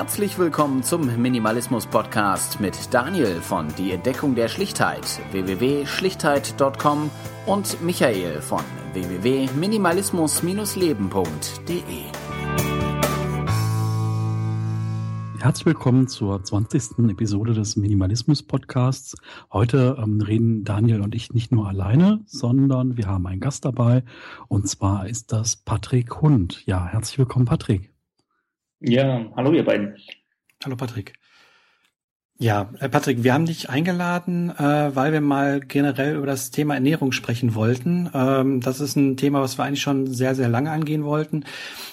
Herzlich willkommen zum Minimalismus Podcast mit Daniel von Die Entdeckung der Schlichtheit www.schlichtheit.com und Michael von www.minimalismus-leben.de. Herzlich willkommen zur 20. Episode des Minimalismus Podcasts. Heute ähm, reden Daniel und ich nicht nur alleine, sondern wir haben einen Gast dabei und zwar ist das Patrick Hund. Ja, herzlich willkommen, Patrick. Ja, hallo ihr beiden. Hallo Patrick. Ja, äh, Patrick, wir haben dich eingeladen, äh, weil wir mal generell über das Thema Ernährung sprechen wollten. Ähm, das ist ein Thema, was wir eigentlich schon sehr, sehr lange angehen wollten.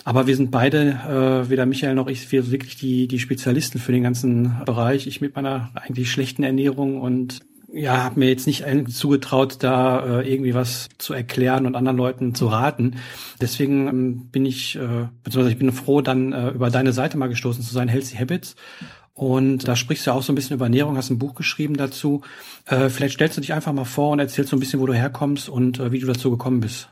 Aber wir sind beide, äh, weder Michael noch ich, wir wirklich die, die Spezialisten für den ganzen Bereich. Ich mit meiner eigentlich schlechten Ernährung und ja, habe mir jetzt nicht zugetraut, da äh, irgendwie was zu erklären und anderen Leuten zu raten. Deswegen ähm, bin ich, äh, beziehungsweise ich bin froh, dann äh, über deine Seite mal gestoßen zu sein, Healthy Habits. Und da sprichst du auch so ein bisschen über Ernährung, hast ein Buch geschrieben dazu. Äh, vielleicht stellst du dich einfach mal vor und erzählst so ein bisschen, wo du herkommst und äh, wie du dazu gekommen bist.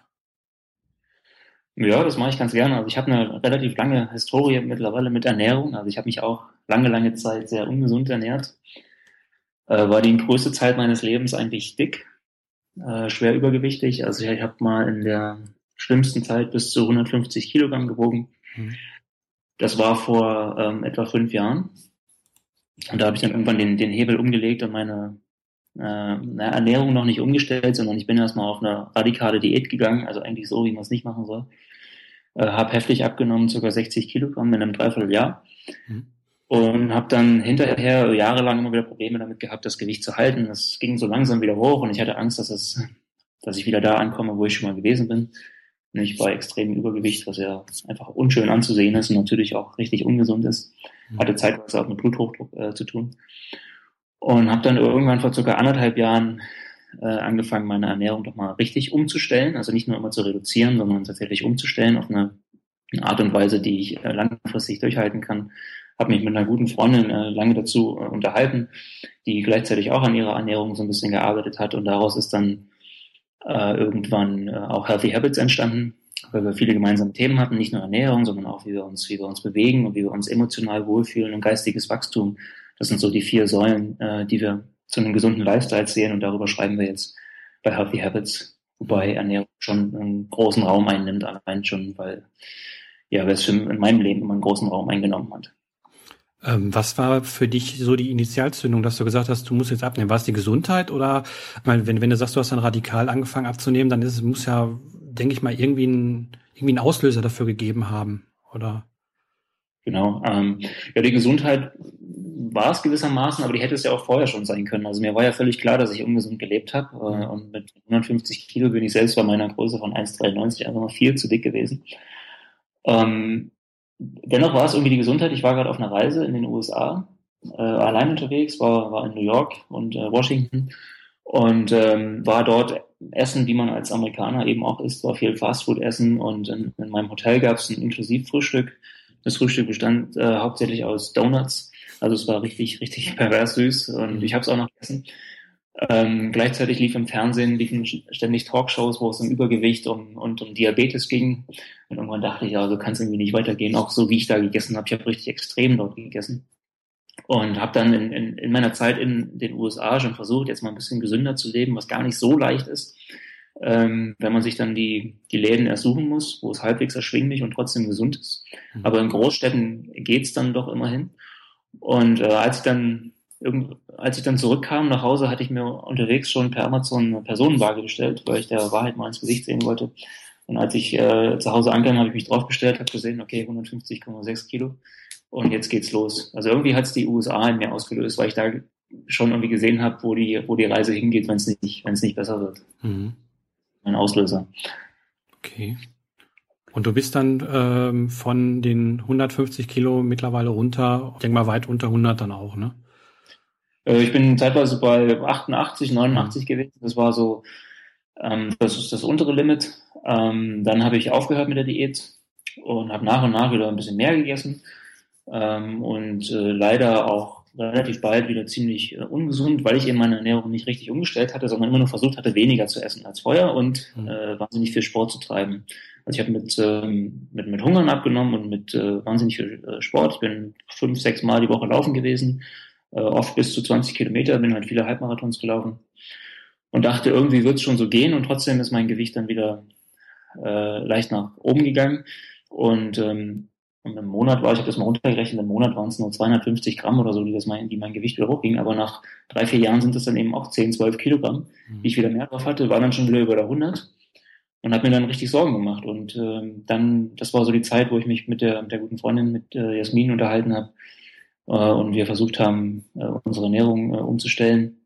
Ja, das mache ich ganz gerne. Also ich habe eine relativ lange Historie mittlerweile mit Ernährung. Also ich habe mich auch lange, lange Zeit sehr ungesund ernährt äh, war die größte Zeit meines Lebens eigentlich dick, äh, schwer übergewichtig. Also ich, ich habe mal in der schlimmsten Zeit bis zu 150 Kilogramm gewogen. Mhm. Das war vor ähm, etwa fünf Jahren. Und da habe ich dann irgendwann den, den Hebel umgelegt und meine äh, Ernährung noch nicht umgestellt, sondern ich bin erstmal auf eine radikale Diät gegangen, also eigentlich so, wie man es nicht machen soll. Äh, habe heftig abgenommen, ca. 60 Kilogramm in einem Dreivierteljahr. Mhm und habe dann hinterher jahrelang immer wieder Probleme damit gehabt, das Gewicht zu halten. Das ging so langsam wieder hoch und ich hatte Angst, dass es, dass ich wieder da ankomme, wo ich schon mal gewesen bin. Nicht bei extremem Übergewicht, was ja einfach unschön anzusehen ist und natürlich auch richtig ungesund ist. Mhm. Hatte zeitweise auch mit Bluthochdruck äh, zu tun. Und habe dann irgendwann vor circa anderthalb Jahren äh, angefangen, meine Ernährung doch mal richtig umzustellen. Also nicht nur immer zu reduzieren, sondern tatsächlich umzustellen auf eine, eine Art und Weise, die ich äh, langfristig durchhalten kann habe mich mit einer guten Freundin äh, lange dazu äh, unterhalten, die gleichzeitig auch an ihrer Ernährung so ein bisschen gearbeitet hat und daraus ist dann äh, irgendwann äh, auch Healthy Habits entstanden, weil wir viele gemeinsame Themen hatten, nicht nur Ernährung, sondern auch wie wir uns, wie wir uns bewegen und wie wir uns emotional wohlfühlen und geistiges Wachstum. Das sind so die vier Säulen, äh, die wir zu einem gesunden Lifestyle sehen und darüber schreiben wir jetzt bei Healthy Habits, wobei Ernährung schon einen großen Raum einnimmt, allein schon, weil ja, weil es in meinem Leben immer einen großen Raum eingenommen hat. Ähm, was war für dich so die Initialzündung, dass du gesagt hast, du musst jetzt abnehmen? War es die Gesundheit oder, ich meine, wenn, wenn du sagst, du hast dann radikal angefangen abzunehmen, dann ist es, muss ja, denke ich mal, irgendwie ein, irgendwie ein Auslöser dafür gegeben haben, oder? Genau. Ähm, ja, die Gesundheit war es gewissermaßen, aber die hätte es ja auch vorher schon sein können. Also mir war ja völlig klar, dass ich ungesund gelebt habe. Äh, und mit 150 Kilo bin ich selbst bei meiner Größe von 1,93 einfach noch viel zu dick gewesen. Ähm, dennoch war es irgendwie die Gesundheit. Ich war gerade auf einer Reise in den USA, äh, allein unterwegs, war, war in New York und äh, Washington und ähm, war dort essen, wie man als Amerikaner eben auch isst, war viel Fastfood essen und in, in meinem Hotel gab es ein Inklusivfrühstück. Das Frühstück bestand äh, hauptsächlich aus Donuts, also es war richtig, richtig pervers süß und ich habe es auch noch gegessen. Ähm, gleichzeitig lief im Fernsehen liefen ständig Talkshows, wo es um Übergewicht und, und um Diabetes ging. Und irgendwann dachte ich, ja, so kann es irgendwie nicht weitergehen, auch so wie ich da gegessen habe. Ich habe richtig extrem dort gegessen. Und habe dann in, in, in meiner Zeit in den USA schon versucht, jetzt mal ein bisschen gesünder zu leben, was gar nicht so leicht ist, ähm, wenn man sich dann die, die Läden ersuchen muss, wo es halbwegs erschwinglich und trotzdem gesund ist. Mhm. Aber in Großstädten geht's dann doch immerhin. Und äh, als ich dann als ich dann zurückkam nach Hause, hatte ich mir unterwegs schon per Amazon eine Personenwaage bestellt, weil ich der Wahrheit mal ins Gesicht sehen wollte. Und als ich äh, zu Hause ankam, habe ich mich draufgestellt, habe gesehen, okay, 150,6 Kilo. Und jetzt geht's los. Also irgendwie hat es die USA in mir ausgelöst, weil ich da schon irgendwie gesehen habe, wo die, wo die Reise hingeht, wenn es nicht, wenn es nicht besser wird. Mhm. Ein Auslöser. Okay. Und du bist dann ähm, von den 150 Kilo mittlerweile runter, ich denke mal weit unter 100 dann auch, ne? Äh, ich bin zeitweise bei 88, 89 mhm. gewesen. Das war so, ähm, das ist das untere Limit. Ähm, dann habe ich aufgehört mit der Diät und habe nach und nach wieder ein bisschen mehr gegessen ähm, und äh, leider auch relativ bald wieder ziemlich äh, ungesund, weil ich eben meine Ernährung nicht richtig umgestellt hatte, sondern immer nur versucht hatte, weniger zu essen als vorher und mhm. äh, wahnsinnig viel Sport zu treiben. Also ich habe mit, ähm, mit, mit Hungern abgenommen und mit äh, wahnsinnig viel äh, Sport. Ich bin fünf, sechs Mal die Woche laufen gewesen, äh, oft bis zu 20 Kilometer, bin halt viele Halbmarathons gelaufen und dachte, irgendwie wird es schon so gehen und trotzdem ist mein Gewicht dann wieder äh, leicht nach oben gegangen. Und ähm, und im Monat war, ich habe das mal runtergerechnet, im Monat waren es nur 250 Gramm oder so, die, das mein, die mein Gewicht wieder hochging. Aber nach drei, vier Jahren sind das dann eben auch 10, 12 Kilogramm, mhm. die ich wieder mehr drauf hatte, war dann schon wieder über der 100 und habe mir dann richtig Sorgen gemacht. Und ähm, dann, das war so die Zeit, wo ich mich mit der, mit der guten Freundin, mit äh, Jasmin unterhalten habe und wir versucht haben, äh, unsere Ernährung äh, umzustellen.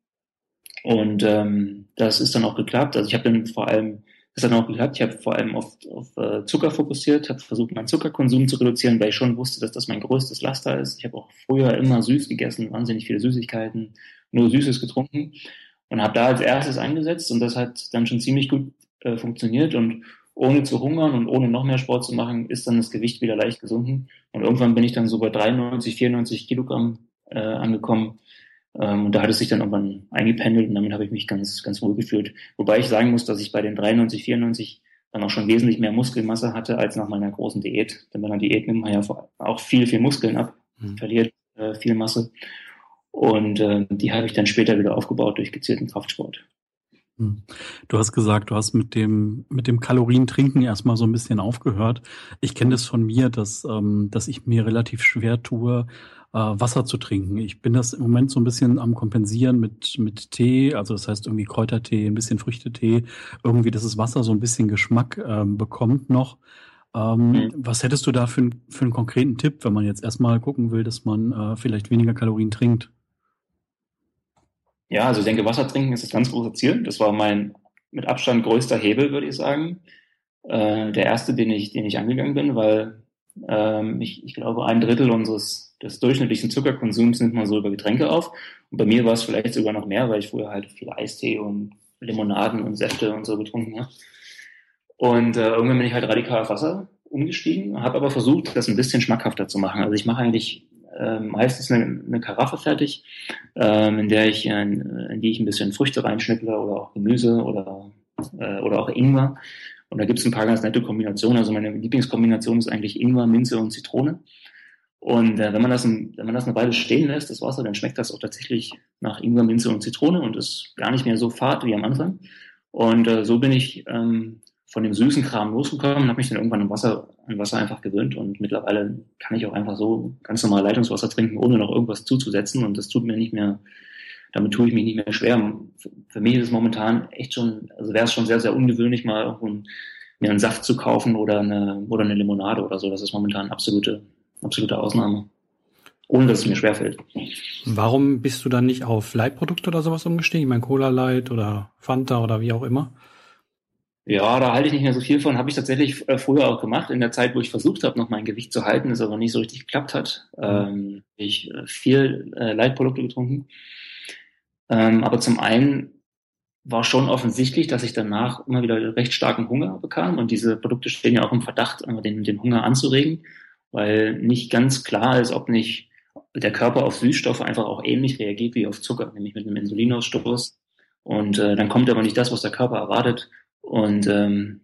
Und ähm, das ist dann auch geklappt. Also ich habe dann vor allem das hat dann auch geklappt. Ich habe vor allem auf, auf äh, Zucker fokussiert, habe versucht, meinen Zuckerkonsum zu reduzieren, weil ich schon wusste, dass das mein größtes Laster ist. Ich habe auch früher immer süß gegessen, wahnsinnig viele Süßigkeiten, nur Süßes getrunken und habe da als erstes eingesetzt und das hat dann schon ziemlich gut äh, funktioniert und ohne zu hungern und ohne noch mehr Sport zu machen, ist dann das Gewicht wieder leicht gesunken und irgendwann bin ich dann so bei 93, 94 Kilogramm äh, angekommen ähm, und da hat es sich dann irgendwann eingependelt und damit habe ich mich ganz, ganz wohl gefühlt. Wobei ich sagen muss, dass ich bei den 93, 94 dann auch schon wesentlich mehr Muskelmasse hatte als nach meiner großen Diät. Denn bei einer Diät nimmt man ja auch viel, viel Muskeln ab, mhm. verliert äh, viel Masse. Und äh, die habe ich dann später wieder aufgebaut durch gezielten Kraftsport. Hm. Du hast gesagt, du hast mit dem mit dem Kalorientrinken erstmal so ein bisschen aufgehört. Ich kenne das von mir, dass ähm, dass ich mir relativ schwer tue, äh, Wasser zu trinken. Ich bin das im Moment so ein bisschen am kompensieren mit, mit Tee, also das heißt irgendwie Kräutertee, ein bisschen Früchtetee, irgendwie, dass das Wasser so ein bisschen Geschmack ähm, bekommt noch. Ähm, mhm. Was hättest du da für, für einen konkreten Tipp, wenn man jetzt erstmal gucken will, dass man äh, vielleicht weniger Kalorien trinkt? Ja, also ich denke, Wasser trinken ist das ganz große Ziel. Das war mein mit Abstand größter Hebel, würde ich sagen. Äh, der erste, den ich, den ich angegangen bin, weil ähm, ich, ich glaube, ein Drittel unseres des durchschnittlichen Zuckerkonsums nimmt man so über Getränke auf. Und bei mir war es vielleicht sogar noch mehr, weil ich früher halt viel Eistee und Limonaden und Säfte und so getrunken habe. Und äh, irgendwann bin ich halt radikal auf Wasser umgestiegen, habe aber versucht, das ein bisschen schmackhafter zu machen. Also ich mache eigentlich äh, meistens eine, eine Karaffe fertig, ähm, in der ich äh, in die ich ein bisschen Früchte reinschnittle oder auch Gemüse oder äh, oder auch Ingwer. Und da gibt es ein paar ganz nette Kombinationen. Also meine Lieblingskombination ist eigentlich Ingwer, Minze und Zitrone. Und äh, wenn man das, wenn man das eine Weile stehen lässt, das Wasser, dann schmeckt das auch tatsächlich nach Ingwer, Minze und Zitrone und ist gar nicht mehr so fad wie am Anfang. Und äh, so bin ich ähm, von dem süßen Kram losgekommen und habe mich dann irgendwann an Wasser, an Wasser einfach gewöhnt. Und mittlerweile kann ich auch einfach so ganz normal Leitungswasser trinken, ohne noch irgendwas zuzusetzen. Und das tut mir nicht mehr, damit tue ich mich nicht mehr schwer. Für mich ist es momentan echt schon, also wäre es schon sehr, sehr ungewöhnlich, mal irgendwo mir einen Saft zu kaufen oder eine, oder eine Limonade oder so. Das ist momentan absolute absolute Ausnahme. Ohne dass es mir schwerfällt. Warum bist du dann nicht auf Light-Produkte oder sowas umgestiegen? Ich meine Cola Light oder Fanta oder wie auch immer? Ja, da halte ich nicht mehr so viel von. Habe ich tatsächlich äh, früher auch gemacht, in der Zeit, wo ich versucht habe, noch mein Gewicht zu halten, es aber nicht so richtig geklappt hat. Ähm, ich äh, viel äh, Light-Produkte getrunken. Ähm, aber zum einen war schon offensichtlich, dass ich danach immer wieder recht starken Hunger bekam und diese Produkte stehen ja auch im Verdacht, den, den Hunger anzuregen weil nicht ganz klar ist, ob nicht der Körper auf Süßstoffe einfach auch ähnlich reagiert wie auf Zucker, nämlich mit einem Insulinausstoß. Und äh, dann kommt aber nicht das, was der Körper erwartet und ähm,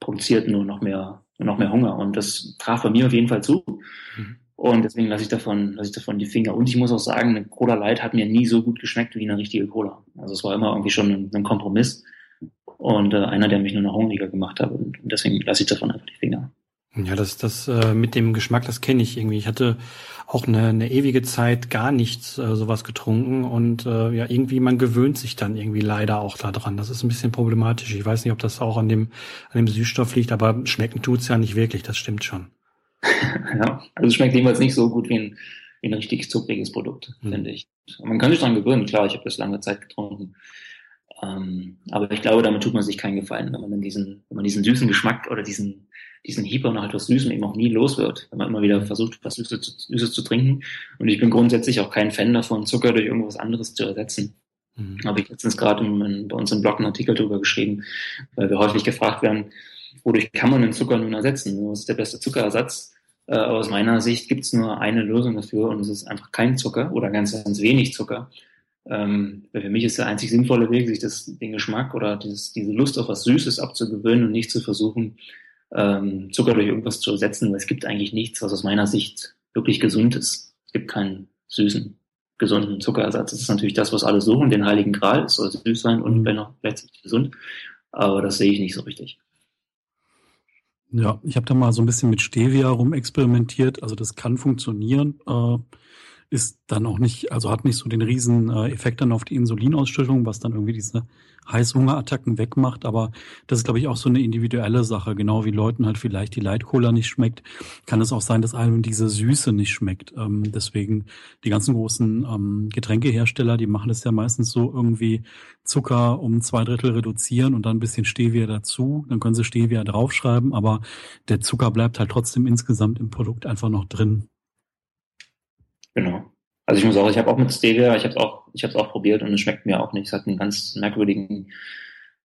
produziert nur noch mehr, nur noch mehr Hunger. Und das traf bei mir auf jeden Fall zu. Mhm. Und deswegen lasse ich davon, lasse ich davon die Finger. Und ich muss auch sagen, eine Cola Light hat mir nie so gut geschmeckt wie eine richtige Cola. Also es war immer irgendwie schon ein, ein Kompromiss und äh, einer, der mich nur noch hungriger gemacht hat. Und, und deswegen lasse ich davon einfach die Finger. Ja, das, das äh, mit dem Geschmack, das kenne ich irgendwie. Ich hatte auch eine, eine ewige Zeit gar nichts äh, sowas getrunken und äh, ja, irgendwie man gewöhnt sich dann irgendwie leider auch daran. Das ist ein bisschen problematisch. Ich weiß nicht, ob das auch an dem, an dem Süßstoff liegt, aber schmecken tut's ja nicht wirklich, das stimmt schon. ja, also es schmeckt jedenfalls nicht so gut wie ein, wie ein richtig zuckriges Produkt, mhm. finde ich. Man kann sich dran gewöhnen, klar, ich habe das lange Zeit getrunken. Ähm, aber ich glaube, damit tut man sich keinen Gefallen, wenn man dann diesen, wenn man diesen süßen Geschmack oder diesen diesen Hieber nach etwas Süßem eben auch nie los wird, wenn man immer wieder versucht, was Süßes zu, Süßes zu trinken. Und ich bin grundsätzlich auch kein Fan davon, Zucker durch irgendwas anderes zu ersetzen. Mhm. Habe ich letztens gerade bei uns im Blog einen Artikel darüber geschrieben, weil wir häufig gefragt werden, wodurch kann man den Zucker nun ersetzen? Was ist der beste Zuckerersatz? Äh, aus meiner Sicht gibt es nur eine Lösung dafür und es ist einfach kein Zucker oder ganz, ganz wenig Zucker. Ähm, für mich ist der einzig sinnvolle Weg, sich das, den Geschmack oder dieses, diese Lust auf was Süßes abzugewöhnen und nicht zu versuchen, ähm, Zucker durch irgendwas zu ersetzen, weil es gibt eigentlich nichts, was aus meiner Sicht wirklich gesund ist. Es gibt keinen süßen, gesunden Zuckerersatz. Das ist natürlich das, was alle suchen, den heiligen Gral. Es soll süß sein und mhm. wenn auch gleichzeitig gesund. Aber das sehe ich nicht so richtig. Ja, ich habe da mal so ein bisschen mit Stevia rumexperimentiert. Also das kann funktionieren. Äh, ist dann auch nicht, also hat nicht so den riesen äh, Effekt dann auf die Insulinausschüttung, was dann irgendwie diese Heißhungerattacken wegmacht. Aber das ist, glaube ich, auch so eine individuelle Sache. Genau wie Leuten halt vielleicht die Light Cola nicht schmeckt, kann es auch sein, dass einem diese Süße nicht schmeckt. Ähm, deswegen die ganzen großen ähm, Getränkehersteller, die machen das ja meistens so irgendwie Zucker um zwei Drittel reduzieren und dann ein bisschen Stevia dazu. Dann können sie Stevia draufschreiben, aber der Zucker bleibt halt trotzdem insgesamt im Produkt einfach noch drin. Genau. Also ich muss auch, ich habe auch mit Stevia, ich habe es auch, ich habe auch probiert und es schmeckt mir auch nicht. Es hat einen ganz merkwürdigen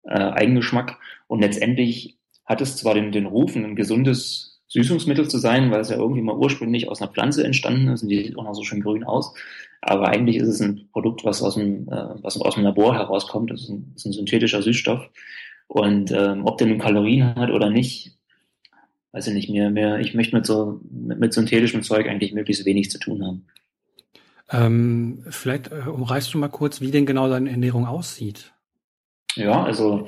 äh, Eigengeschmack und letztendlich hat es zwar den, den Ruf, ein gesundes Süßungsmittel zu sein, weil es ja irgendwie mal ursprünglich aus einer Pflanze entstanden ist und die sieht auch noch so schön grün aus. Aber eigentlich ist es ein Produkt, was aus dem, äh, was aus dem Labor herauskommt. Das ist ein, das ist ein synthetischer Süßstoff. Und ähm, ob der nun Kalorien hat oder nicht, weiß ich nicht mehr. mehr ich möchte mit so mit, mit synthetischem Zeug eigentlich möglichst wenig zu tun haben. Ähm, vielleicht äh, umreißt du mal kurz, wie denn genau deine Ernährung aussieht. Ja, also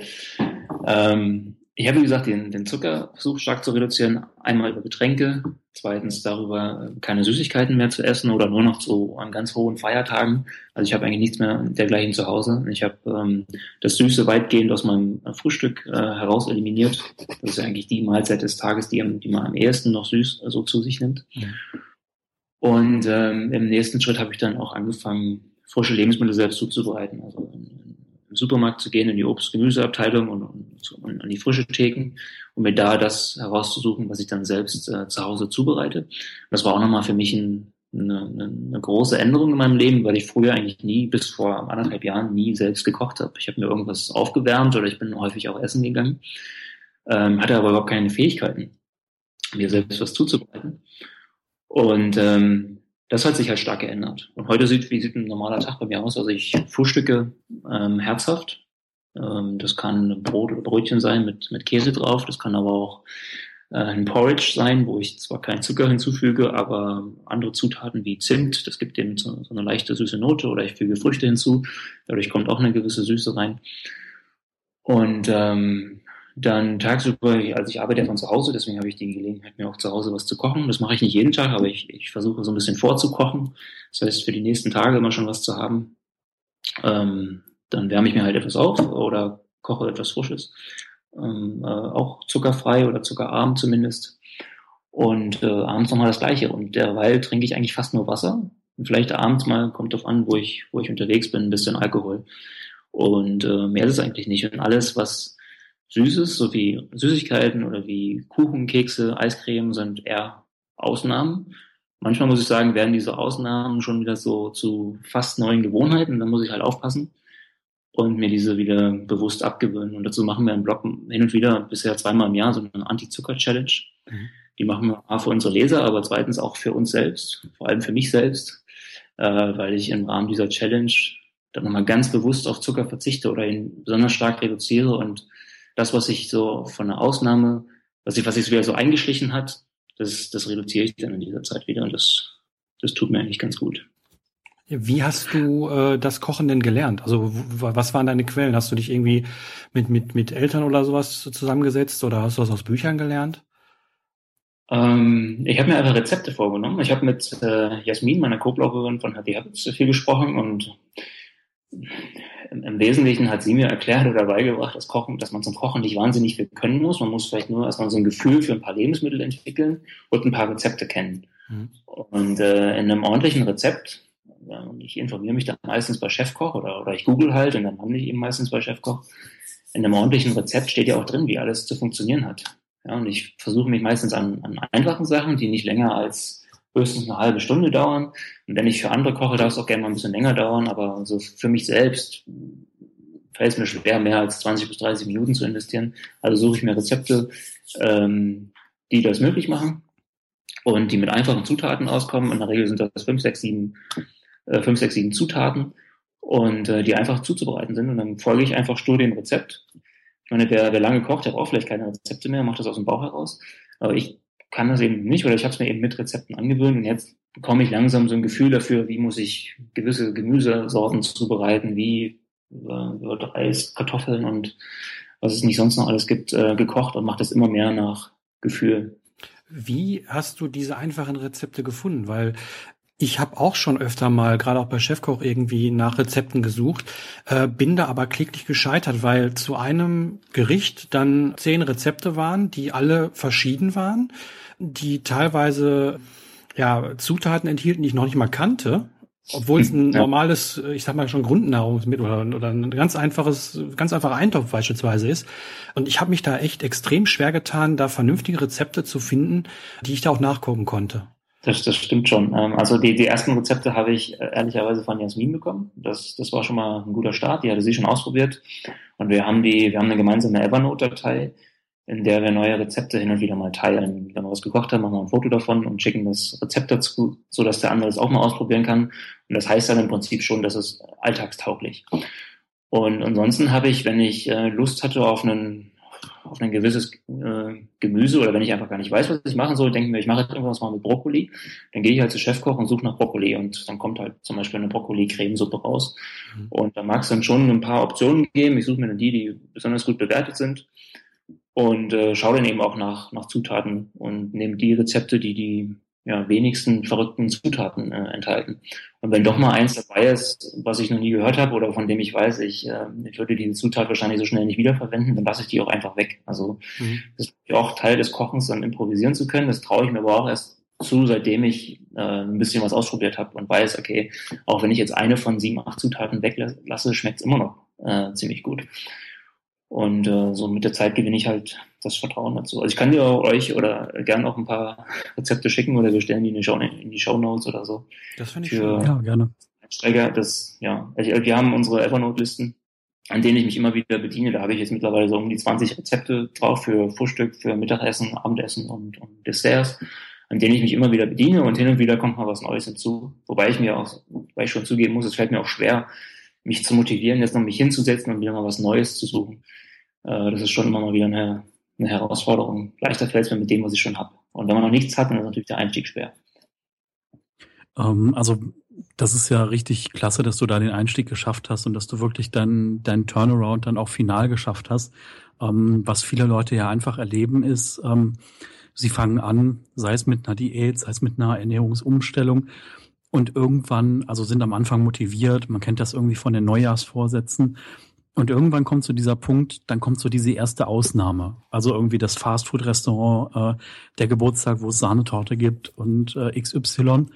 ähm, ich habe, wie gesagt, den, den Zucker versucht stark zu reduzieren. Einmal über Getränke, zweitens darüber, keine Süßigkeiten mehr zu essen oder nur noch zu an ganz hohen Feiertagen. Also ich habe eigentlich nichts mehr dergleichen zu Hause. Ich habe ähm, das Süße weitgehend aus meinem Frühstück äh, heraus eliminiert. Das ist ja eigentlich die Mahlzeit des Tages, die, die man am ehesten noch süß äh, so zu sich nimmt. Und ähm, im nächsten Schritt habe ich dann auch angefangen, frische Lebensmittel selbst zuzubereiten. Also im Supermarkt zu gehen, in die Obst-Gemüseabteilung und, und, und, an die frische Theken, um mir da das herauszusuchen, was ich dann selbst äh, zu Hause zubereite. Und das war auch nochmal für mich ein, eine, eine große Änderung in meinem Leben, weil ich früher eigentlich nie, bis vor anderthalb Jahren, nie selbst gekocht habe. Ich habe mir irgendwas aufgewärmt oder ich bin häufig auch essen gegangen, ähm, hatte aber überhaupt keine Fähigkeiten, mir selbst was zuzubereiten. Und ähm, das hat sich halt stark geändert. Und heute sieht, wie sieht ein normaler Tag bei mir aus? Also ich frühstücke ähm, herzhaft. Ähm, das kann Brot oder Brötchen sein mit, mit Käse drauf. Das kann aber auch äh, ein Porridge sein, wo ich zwar keinen Zucker hinzufüge, aber andere Zutaten wie Zimt, das gibt dem so, so eine leichte süße Note oder ich füge Früchte hinzu. Dadurch kommt auch eine gewisse Süße rein. Und ähm, dann tagsüber, also ich arbeite ja von zu Hause, deswegen habe ich die Gelegenheit, mir auch zu Hause was zu kochen. Das mache ich nicht jeden Tag, aber ich, ich versuche so ein bisschen vorzukochen. Das heißt, für die nächsten Tage immer schon was zu haben. Ähm, dann wärme ich mir halt etwas auf oder koche etwas Frisches. Ähm, äh, auch zuckerfrei oder zuckerarm zumindest. Und äh, abends nochmal das Gleiche. Und derweil trinke ich eigentlich fast nur Wasser. Und vielleicht abends mal, kommt drauf an, wo ich, wo ich unterwegs bin, ein bisschen Alkohol. Und äh, mehr ist es eigentlich nicht. Und alles, was Süßes, so wie Süßigkeiten oder wie Kuchen, Kekse, Eiscreme sind eher Ausnahmen. Manchmal muss ich sagen, werden diese Ausnahmen schon wieder so zu fast neuen Gewohnheiten. Dann muss ich halt aufpassen und mir diese wieder bewusst abgewöhnen. Und dazu machen wir einen Blog hin und wieder, bisher zweimal im Jahr, so eine Anti-Zucker-Challenge. Mhm. Die machen wir A für unsere Leser, aber zweitens auch für uns selbst, vor allem für mich selbst, äh, weil ich im Rahmen dieser Challenge dann nochmal ganz bewusst auf Zucker verzichte oder ihn besonders stark reduziere und das, was sich so von der Ausnahme, was sich, was sich wieder so eingeschlichen hat, das, das reduziere ich dann in dieser Zeit wieder und das, das tut mir eigentlich ganz gut. Wie hast du äh, das Kochen denn gelernt? Also was waren deine Quellen? Hast du dich irgendwie mit, mit, mit Eltern oder sowas zusammengesetzt oder hast du das aus Büchern gelernt? Ähm, ich habe mir einfach Rezepte vorgenommen. Ich habe mit äh, Jasmin, meiner Co-Bloggerin von Happy Habits, viel gesprochen und im, Wesentlichen hat sie mir erklärt oder beigebracht, dass Kochen, dass man zum Kochen nicht wahnsinnig viel können muss. Man muss vielleicht nur erstmal so ein Gefühl für ein paar Lebensmittel entwickeln und ein paar Rezepte kennen. Mhm. Und äh, in einem ordentlichen Rezept, ja, und ich informiere mich dann meistens bei Chefkoch oder, oder ich google halt und dann handle ich eben meistens bei Chefkoch. In einem ordentlichen Rezept steht ja auch drin, wie alles zu funktionieren hat. Ja, und ich versuche mich meistens an, an einfachen Sachen, die nicht länger als höchstens eine halbe Stunde dauern. Und wenn ich für andere koche, darf es auch gerne mal ein bisschen länger dauern, aber so für mich selbst fällt es mir schwer, mehr als 20 bis 30 Minuten zu investieren. Also suche ich mir Rezepte, ähm, die das möglich machen und die mit einfachen Zutaten auskommen. In der Regel sind das 5, 6, 7, äh, 5, 6, 7 Zutaten und äh, die einfach zuzubereiten sind. Und dann folge ich einfach stur dem Rezept. ich meine, wer, wer lange kocht, der braucht vielleicht keine Rezepte mehr, macht das aus dem Bauch heraus. Aber ich kann das eben nicht oder ich habe es mir eben mit Rezepten angewöhnt und jetzt bekomme ich langsam so ein Gefühl dafür, wie muss ich gewisse Gemüsesorten zubereiten, wie wird Reis, Kartoffeln und was es nicht sonst noch alles gibt, äh, gekocht und mache das immer mehr nach Gefühl. Wie hast du diese einfachen Rezepte gefunden? Weil ich habe auch schon öfter mal, gerade auch bei Chefkoch, irgendwie nach Rezepten gesucht, äh, bin da aber kläglich gescheitert, weil zu einem Gericht dann zehn Rezepte waren, die alle verschieden waren, die teilweise ja Zutaten enthielten, die ich noch nicht mal kannte. Obwohl es ein normales, ich sag mal schon Grundnahrungsmittel oder, oder ein ganz einfaches, ganz einfacher Eintopf beispielsweise ist. Und ich habe mich da echt extrem schwer getan, da vernünftige Rezepte zu finden, die ich da auch nachgucken konnte. Das, das stimmt schon. Ähm, also die, die ersten Rezepte habe ich äh, ehrlicherweise von Jasmin bekommen. Das, das war schon mal ein guter Start. Die hatte sie schon ausprobiert. Und wir haben die, wir haben eine gemeinsame Evernote-Datei, in der wir neue Rezepte hin und wieder mal teilen. Wenn wir was gekocht haben, machen wir ein Foto davon und schicken das Rezept dazu, so dass der andere es auch mal ausprobieren kann. Und das heißt dann im Prinzip schon, dass es alltagstauglich. Und ansonsten habe ich, wenn ich äh, Lust hatte auf einen auf ein gewisses äh, Gemüse oder wenn ich einfach gar nicht weiß, was ich machen soll, denke mir, ich mache jetzt irgendwas mal mit Brokkoli, dann gehe ich halt zu Chefkoch und suche nach Brokkoli und dann kommt halt zum Beispiel eine Brokkoli-Cremesuppe raus. Mhm. Und da mag es dann schon ein paar Optionen geben. Ich suche mir dann die, die besonders gut bewertet sind und äh, schaue dann eben auch nach, nach Zutaten und nehme die Rezepte, die die ja, wenigsten verrückten Zutaten äh, enthalten. Und wenn doch mal eins dabei ist, was ich noch nie gehört habe oder von dem ich weiß, ich, äh, ich würde diese Zutat wahrscheinlich so schnell nicht wiederverwenden, dann lasse ich die auch einfach weg. Also mhm. das ist auch Teil des Kochens, dann improvisieren zu können. Das traue ich mir aber auch erst zu, seitdem ich äh, ein bisschen was ausprobiert habe und weiß, okay, auch wenn ich jetzt eine von sieben, acht Zutaten weglasse, schmeckt es immer noch äh, ziemlich gut. Und äh, so mit der Zeit gewinne ich halt das Vertrauen dazu. Also ich kann dir euch oder gern auch ein paar Rezepte schicken oder wir stellen die in die Show, in die Show Notes oder so. Das finde ich für Ja, gerne. Einsteiger. Das, ja, also wir haben unsere Evernote-Listen, an denen ich mich immer wieder bediene. Da habe ich jetzt mittlerweile so um die 20 Rezepte drauf für Frühstück, für Mittagessen, Abendessen und, und Desserts, an denen ich mich immer wieder bediene und hin und wieder kommt mal was Neues hinzu. Wobei ich mir auch, weil ich schon zugeben muss, es fällt mir auch schwer, mich zu motivieren, jetzt noch mich hinzusetzen und wieder mal was Neues zu suchen. Äh, das ist schon immer mal wieder eine, eine Herausforderung. Leichter fällt es mir mit dem, was ich schon habe. Und wenn man noch nichts hat, dann ist natürlich der Einstieg schwer. Ähm, also das ist ja richtig klasse, dass du da den Einstieg geschafft hast und dass du wirklich deinen dein Turnaround dann auch final geschafft hast. Ähm, was viele Leute ja einfach erleben ist, ähm, sie fangen an, sei es mit einer Diät, sei es mit einer Ernährungsumstellung und irgendwann, also sind am Anfang motiviert, man kennt das irgendwie von den Neujahrsvorsätzen. Und irgendwann kommt so dieser Punkt, dann kommt so diese erste Ausnahme. Also irgendwie das Fastfood-Restaurant, äh, der Geburtstag, wo es Sahnetorte gibt und äh, XY.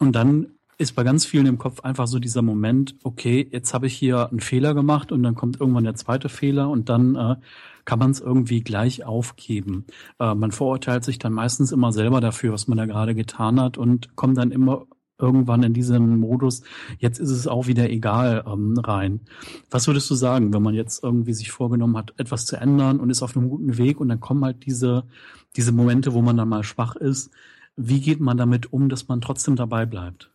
Und dann ist bei ganz vielen im Kopf einfach so dieser Moment, okay, jetzt habe ich hier einen Fehler gemacht und dann kommt irgendwann der zweite Fehler und dann äh, kann man es irgendwie gleich aufgeben. Äh, man verurteilt sich dann meistens immer selber dafür, was man da gerade getan hat und kommt dann immer irgendwann in diesem Modus, jetzt ist es auch wieder egal ähm, rein. Was würdest du sagen, wenn man jetzt irgendwie sich vorgenommen hat, etwas zu ändern und ist auf einem guten Weg und dann kommen halt diese, diese Momente, wo man dann mal schwach ist. Wie geht man damit um, dass man trotzdem dabei bleibt?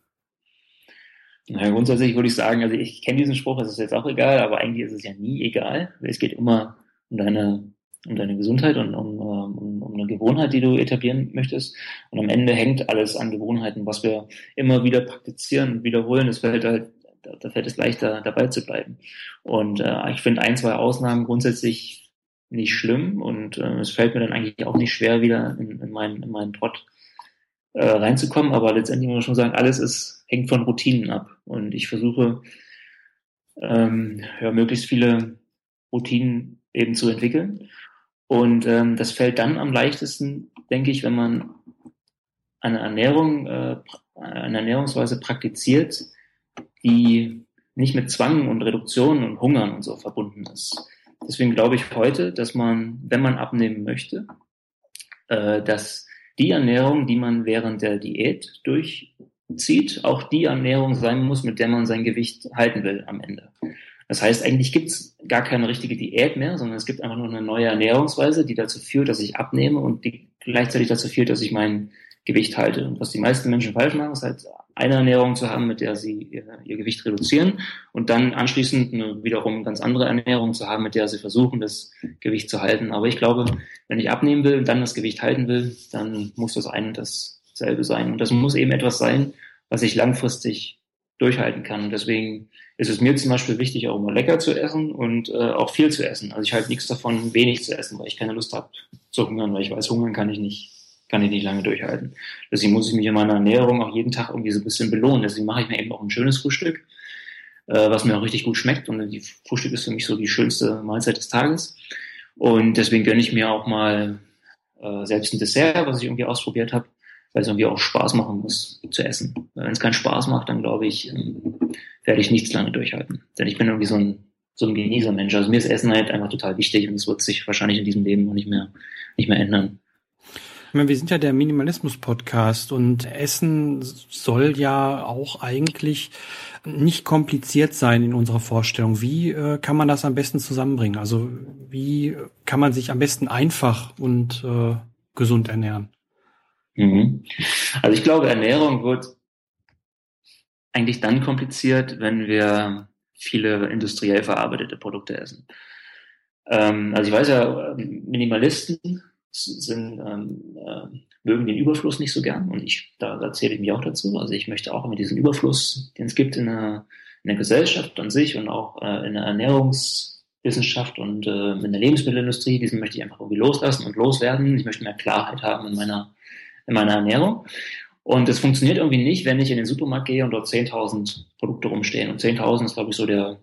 Na, grundsätzlich würde ich sagen, also ich kenne diesen Spruch, es ist jetzt auch egal, aber eigentlich ist es ja nie egal. Es geht immer um deine um deine Gesundheit und um, um, um eine Gewohnheit, die du etablieren möchtest. Und am Ende hängt alles an Gewohnheiten, was wir immer wieder praktizieren und wiederholen. Es fällt halt, da fällt es leichter, dabei zu bleiben. Und äh, ich finde ein, zwei Ausnahmen grundsätzlich nicht schlimm und äh, es fällt mir dann eigentlich auch nicht schwer, wieder in, in, meinen, in meinen Trott äh, reinzukommen. Aber letztendlich muss man schon sagen, alles ist, hängt von Routinen ab. Und ich versuche, ähm, ja, möglichst viele Routinen eben zu entwickeln. Und ähm, das fällt dann am leichtesten, denke ich, wenn man eine Ernährung, äh, eine Ernährungsweise praktiziert, die nicht mit Zwang und Reduktion und Hungern und so verbunden ist. Deswegen glaube ich heute, dass man, wenn man abnehmen möchte, äh, dass die Ernährung, die man während der Diät durchzieht, auch die Ernährung sein muss, mit der man sein Gewicht halten will am Ende. Das heißt, eigentlich gibt es gar keine richtige Diät mehr, sondern es gibt einfach nur eine neue Ernährungsweise, die dazu führt, dass ich abnehme und die gleichzeitig dazu führt, dass ich mein Gewicht halte. Und was die meisten Menschen falsch machen, ist halt eine Ernährung zu haben, mit der sie ihr, ihr Gewicht reduzieren und dann anschließend eine, wiederum ganz andere Ernährung zu haben, mit der sie versuchen, das Gewicht zu halten. Aber ich glaube, wenn ich abnehmen will und dann das Gewicht halten will, dann muss das eine dasselbe sein. Und das muss eben etwas sein, was ich langfristig durchhalten kann. Und deswegen ist es mir zum Beispiel wichtig, auch immer lecker zu essen und äh, auch viel zu essen. Also ich halte nichts davon, wenig zu essen, weil ich keine Lust habe zu hungern, weil ich weiß, hungern kann ich nicht, kann ich nicht lange durchhalten. Deswegen muss ich mich in meiner Ernährung auch jeden Tag irgendwie so ein bisschen belohnen. Deswegen mache ich mir eben auch ein schönes Frühstück, äh, was mir auch richtig gut schmeckt. Und die Frühstück ist für mich so die schönste Mahlzeit des Tages. Und deswegen gönne ich mir auch mal äh, selbst ein Dessert, was ich irgendwie ausprobiert habe weil es irgendwie auch Spaß machen muss zu essen. Wenn es keinen Spaß macht, dann glaube ich, ähm, werde ich nichts lange durchhalten. Denn ich bin irgendwie so ein, so ein Genießer-Mensch. Also mir ist Essen halt einfach total wichtig und es wird sich wahrscheinlich in diesem Leben auch nicht mehr, nicht mehr ändern. Wir sind ja der Minimalismus-Podcast und Essen soll ja auch eigentlich nicht kompliziert sein in unserer Vorstellung. Wie äh, kann man das am besten zusammenbringen? Also wie kann man sich am besten einfach und äh, gesund ernähren? Mhm. Also ich glaube, Ernährung wird eigentlich dann kompliziert, wenn wir viele industriell verarbeitete Produkte essen. Ähm, also ich weiß ja, Minimalisten sind, ähm, äh, mögen den Überfluss nicht so gern und ich, da, da zähle ich mich auch dazu. Also ich möchte auch mit diesem Überfluss, den es gibt in der, in der Gesellschaft an sich und auch äh, in der Ernährungswissenschaft und äh, in der Lebensmittelindustrie, diesen möchte ich einfach irgendwie loslassen und loswerden. Ich möchte mehr Klarheit haben in meiner in meiner Ernährung. Und es funktioniert irgendwie nicht, wenn ich in den Supermarkt gehe und dort 10.000 Produkte rumstehen. Und 10.000 ist, glaube ich, so der,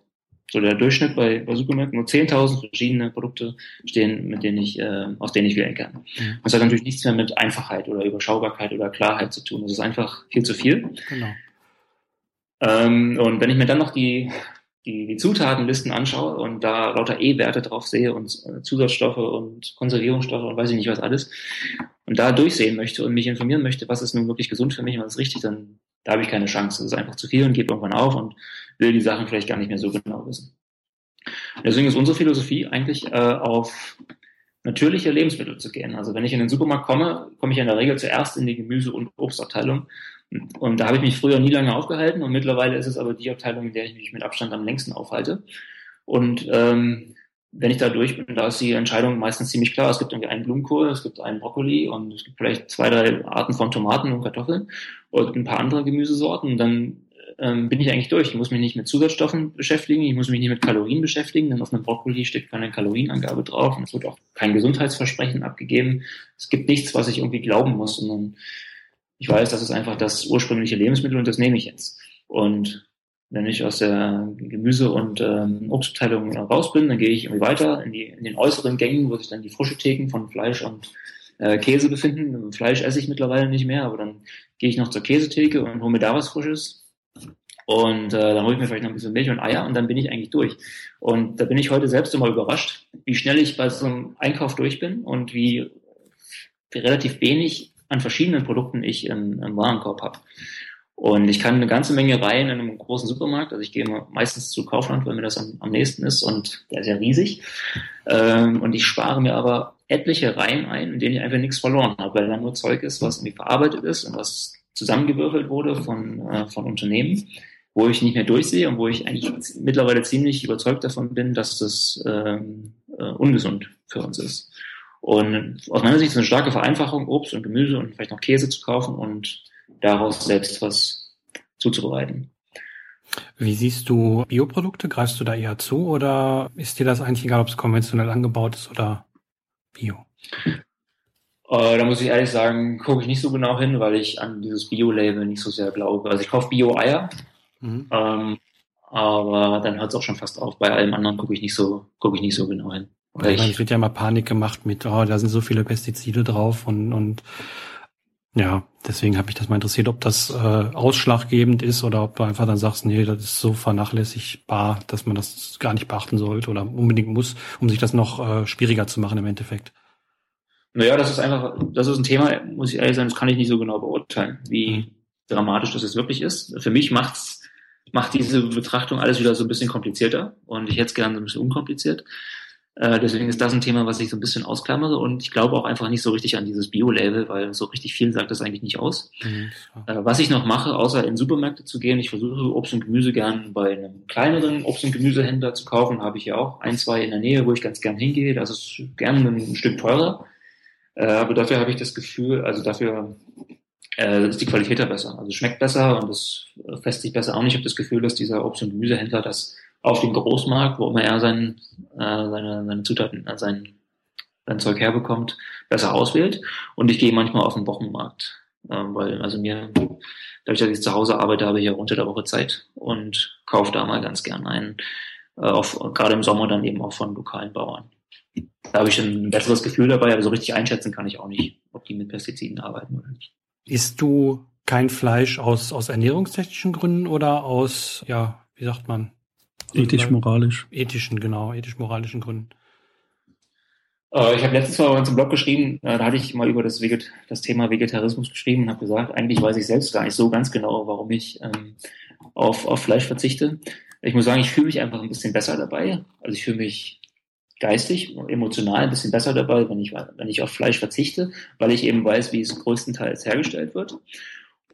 so der Durchschnitt bei, bei Supermärkten. Nur 10.000 verschiedene Produkte stehen, mit denen ich, äh, aus denen ich wählen kann. Mhm. Das hat natürlich nichts mehr mit Einfachheit oder Überschaubarkeit oder Klarheit zu tun. Das ist einfach viel zu viel. Genau. Ähm, und wenn ich mir dann noch die die, die Zutatenlisten anschaue und da lauter E-Werte drauf sehe und äh, Zusatzstoffe und Konservierungsstoffe und weiß ich nicht was alles und da durchsehen möchte und mich informieren möchte, was ist nun wirklich gesund für mich und was ist richtig, dann da habe ich keine Chance. Das ist einfach zu viel und gebe irgendwann auf und will die Sachen vielleicht gar nicht mehr so genau wissen. Deswegen ist unsere Philosophie eigentlich äh, auf natürliche Lebensmittel zu gehen. Also wenn ich in den Supermarkt komme, komme ich in der Regel zuerst in die Gemüse- und Obstabteilung und da habe ich mich früher nie lange aufgehalten und mittlerweile ist es aber die Abteilung, in der ich mich mit Abstand am längsten aufhalte. Und ähm, wenn ich da durch bin, da ist die Entscheidung meistens ziemlich klar. Es gibt irgendwie einen Blumenkohl, es gibt einen Brokkoli und es gibt vielleicht zwei, drei Arten von Tomaten und Kartoffeln und ein paar andere Gemüsesorten. Und dann ähm, bin ich eigentlich durch. Ich muss mich nicht mit Zusatzstoffen beschäftigen, ich muss mich nicht mit Kalorien beschäftigen, denn auf einem Brokkoli steht keine Kalorienangabe drauf und es wird auch kein Gesundheitsversprechen abgegeben. Es gibt nichts, was ich irgendwie glauben muss, sondern ich weiß, das ist einfach das ursprüngliche Lebensmittel und das nehme ich jetzt. Und wenn ich aus der Gemüse- und ähm, Obstabteilung raus bin, dann gehe ich irgendwie weiter in, die, in den äußeren Gängen, wo sich dann die frische Theken von Fleisch und äh, Käse befinden. Fleisch esse ich mittlerweile nicht mehr, aber dann gehe ich noch zur Käsetheke und hole mir da was Frisches. Und äh, dann hole ich mir vielleicht noch ein bisschen Milch und Eier und dann bin ich eigentlich durch. Und da bin ich heute selbst immer überrascht, wie schnell ich bei so einem Einkauf durch bin und wie, wie relativ wenig an verschiedenen Produkten ich im, im Warenkorb habe. Und ich kann eine ganze Menge Reihen in einem großen Supermarkt, also ich gehe meistens zu Kaufland, weil mir das am, am nächsten ist und der ist ja riesig. Ähm, und ich spare mir aber etliche Reihen ein, in denen ich einfach nichts verloren habe, weil da nur Zeug ist, was irgendwie verarbeitet ist und was zusammengewürfelt wurde von, äh, von Unternehmen, wo ich nicht mehr durchsehe und wo ich eigentlich mittlerweile ziemlich überzeugt davon bin, dass das ähm, äh, ungesund für uns ist. Und aus meiner Sicht ist es eine starke Vereinfachung, Obst und Gemüse und vielleicht noch Käse zu kaufen und daraus selbst was zuzubereiten. Wie siehst du Bioprodukte? Greifst du da eher zu oder ist dir das eigentlich egal, ob es konventionell angebaut ist oder Bio? Äh, da muss ich ehrlich sagen, gucke ich nicht so genau hin, weil ich an dieses Bio-Label nicht so sehr glaube. Also ich kaufe Bio-Eier, mhm. ähm, aber dann hört es auch schon fast auf. Bei allem anderen gucke ich nicht so, gucke ich nicht so genau hin. Ja, ich, es wird ja mal Panik gemacht mit, oh, da sind so viele Pestizide drauf und, und ja, deswegen habe ich das mal interessiert, ob das äh, ausschlaggebend ist oder ob du einfach dann sagst, nee, das ist so vernachlässigbar, dass man das gar nicht beachten sollte oder unbedingt muss, um sich das noch äh, schwieriger zu machen im Endeffekt. Naja, das ist einfach, das ist ein Thema, muss ich ehrlich sagen, das kann ich nicht so genau beurteilen, wie mhm. dramatisch das jetzt wirklich ist. Für mich macht's, macht diese Betrachtung alles wieder so ein bisschen komplizierter und ich hätte es gerne so ein bisschen unkompliziert. Äh, deswegen ist das ein Thema, was ich so ein bisschen ausklammere und ich glaube auch einfach nicht so richtig an dieses Bio-Label, weil so richtig viel sagt das eigentlich nicht aus. Mhm. Äh, was ich noch mache, außer in Supermärkte zu gehen, ich versuche Obst und Gemüse gern bei einem kleineren Obst- und Gemüsehändler zu kaufen, habe ich ja auch ein, zwei in der Nähe, wo ich ganz gern hingehe. Das ist gern ein Stück teurer. Äh, aber dafür habe ich das Gefühl, also dafür ist die Qualität da besser. Also schmeckt besser und es festigt besser auch nicht. Ich habe das Gefühl, dass dieser Obst- und Gemüsehändler das auf dem Großmarkt, wo immer er sein, äh, seine, seine Zutaten, äh, sein, sein Zeug herbekommt, besser auswählt. Und ich gehe manchmal auf den Wochenmarkt, äh, weil also mir, dadurch, dass ich zu Hause arbeite, habe ich ja unter der Woche Zeit und kaufe da mal ganz gern ein, äh, auf, gerade im Sommer dann eben auch von lokalen Bauern. Da habe ich ein besseres Gefühl dabei, aber so richtig einschätzen kann ich auch nicht, ob die mit Pestiziden arbeiten oder nicht. Isst du kein Fleisch aus, aus ernährungstechnischen Gründen oder aus, ja, wie sagt man? Ethisch-moralisch. Ethischen, genau, ethisch-moralischen Gründen. Äh, ich habe letztens mal bei uns im Blog geschrieben, äh, da hatte ich mal über das, Veget das Thema Vegetarismus geschrieben und habe gesagt, eigentlich weiß ich selbst gar nicht so ganz genau, warum ich ähm, auf, auf Fleisch verzichte. Ich muss sagen, ich fühle mich einfach ein bisschen besser dabei. Also ich fühle mich geistig, emotional ein bisschen besser dabei, wenn ich, wenn ich auf Fleisch verzichte, weil ich eben weiß, wie es größtenteils hergestellt wird.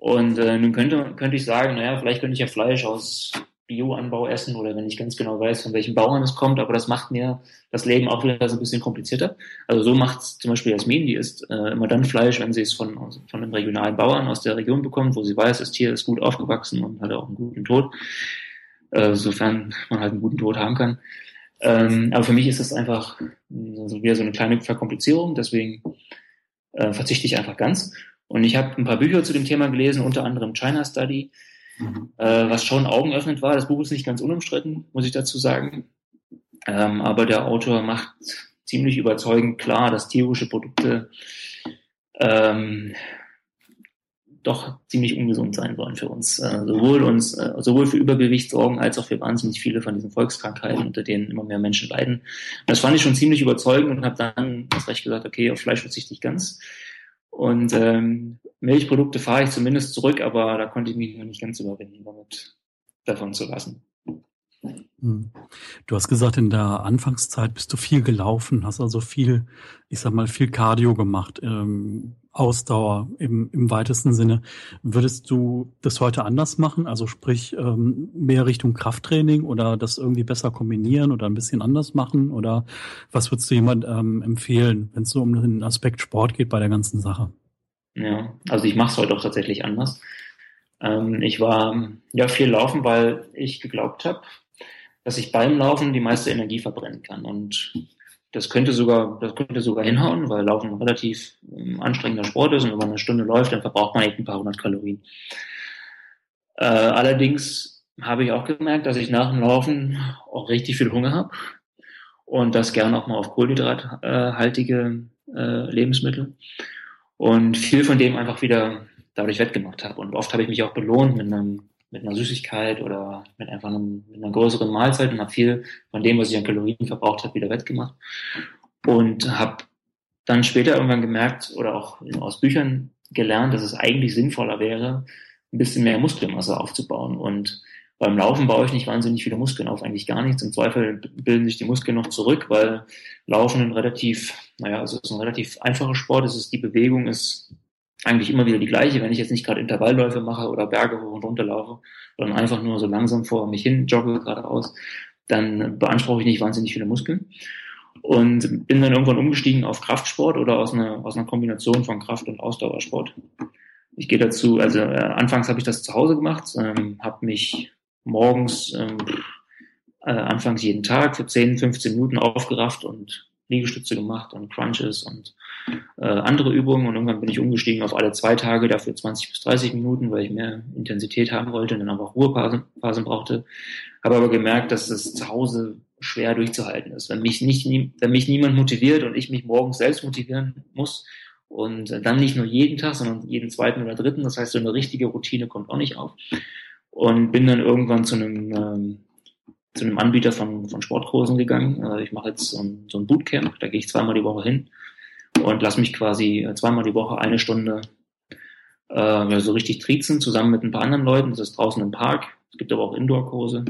Und äh, nun könnte, könnte ich sagen, naja, vielleicht könnte ich ja Fleisch aus Bioanbau essen oder wenn ich ganz genau weiß, von welchen Bauern es kommt, aber das macht mir das Leben auch wieder so ein bisschen komplizierter. Also so macht zum Beispiel Jasmin, die isst äh, immer dann Fleisch, wenn sie es von, von einem regionalen Bauern aus der Region bekommt, wo sie weiß, das Tier ist gut aufgewachsen und hat auch einen guten Tod, äh, sofern man halt einen guten Tod haben kann. Ähm, aber für mich ist das einfach so wieder so eine kleine Verkomplizierung, deswegen äh, verzichte ich einfach ganz. Und ich habe ein paar Bücher zu dem Thema gelesen, unter anderem China Study, mhm. äh, was schon augenöffnend war. Das Buch ist nicht ganz unumstritten, muss ich dazu sagen. Ähm, aber der Autor macht ziemlich überzeugend klar, dass tierische Produkte ähm, doch ziemlich ungesund sein sollen für uns. Äh, sowohl uns, äh, sowohl für Übergewicht sorgen, als auch für wahnsinnig viele von diesen Volkskrankheiten, unter denen immer mehr Menschen leiden. das fand ich schon ziemlich überzeugend und habe dann das recht gesagt, okay, auf Fleisch verzichte ich ganz. Und ähm, Milchprodukte fahre ich zumindest zurück, aber da konnte ich mich noch nicht ganz überwinden, damit davon zu lassen. Hm. Du hast gesagt, in der Anfangszeit bist du viel gelaufen, hast also viel, ich sag mal, viel Cardio gemacht, ähm, Ausdauer im, im weitesten Sinne. Würdest du das heute anders machen? Also sprich, ähm, mehr Richtung Krafttraining oder das irgendwie besser kombinieren oder ein bisschen anders machen? Oder was würdest du jemand ähm, empfehlen, wenn es so um den Aspekt Sport geht bei der ganzen Sache? Ja, also ich mache es heute auch tatsächlich anders. Ähm, ich war ja viel laufen, weil ich geglaubt habe, dass ich beim Laufen die meiste Energie verbrennen kann. Und das könnte sogar, das könnte sogar hinhauen, weil Laufen ein relativ ähm, anstrengender Sport ist und wenn man eine Stunde läuft, dann verbraucht man echt ein paar hundert Kalorien. Äh, allerdings habe ich auch gemerkt, dass ich nach dem Laufen auch richtig viel Hunger habe und das gerne auch mal auf kohlenhydrathaltige äh, Lebensmittel und viel von dem einfach wieder dadurch wettgemacht habe. Und oft habe ich mich auch belohnt mit einem mit einer Süßigkeit oder mit einfach einem, mit einer größeren Mahlzeit und habe viel von dem, was ich an Kalorien verbraucht habe, wieder wettgemacht. Und habe dann später irgendwann gemerkt oder auch aus Büchern gelernt, dass es eigentlich sinnvoller wäre, ein bisschen mehr Muskelmasse aufzubauen. Und beim Laufen baue ich nicht wahnsinnig viele Muskeln auf, eigentlich gar nichts. Im Zweifel bilden sich die Muskeln noch zurück, weil Laufen ein relativ, naja, also es ist ein relativ einfacher Sport. Es ist die Bewegung ist eigentlich immer wieder die gleiche, wenn ich jetzt nicht gerade Intervallläufe mache oder Berge hoch und runter laufe, sondern einfach nur so langsam vor mich hin jogge geradeaus, dann beanspruche ich nicht wahnsinnig viele Muskeln. Und bin dann irgendwann umgestiegen auf Kraftsport oder aus einer, aus einer Kombination von Kraft- und Ausdauersport. Ich gehe dazu, also äh, anfangs habe ich das zu Hause gemacht, ähm, habe mich morgens ähm, äh, anfangs jeden Tag für 10, 15 Minuten aufgerafft und Liegestütze gemacht und Crunches und äh, andere Übungen und irgendwann bin ich umgestiegen auf alle zwei Tage, dafür 20 bis 30 Minuten, weil ich mehr Intensität haben wollte und dann auch Ruhephasen brauchte. Habe aber gemerkt, dass es zu Hause schwer durchzuhalten ist. Wenn mich nicht, wenn mich niemand motiviert und ich mich morgens selbst motivieren muss und dann nicht nur jeden Tag, sondern jeden zweiten oder dritten, das heißt, so eine richtige Routine kommt auch nicht auf. Und bin dann irgendwann zu einem ähm, zu einem Anbieter von, von Sportkursen gegangen. Äh, ich mache jetzt so ein, so ein Bootcamp, da gehe ich zweimal die Woche hin und lasse mich quasi äh, zweimal die Woche eine Stunde äh, so richtig triezen, zusammen mit ein paar anderen Leuten. Das ist draußen im Park. Es gibt aber auch Indoor-Kurse.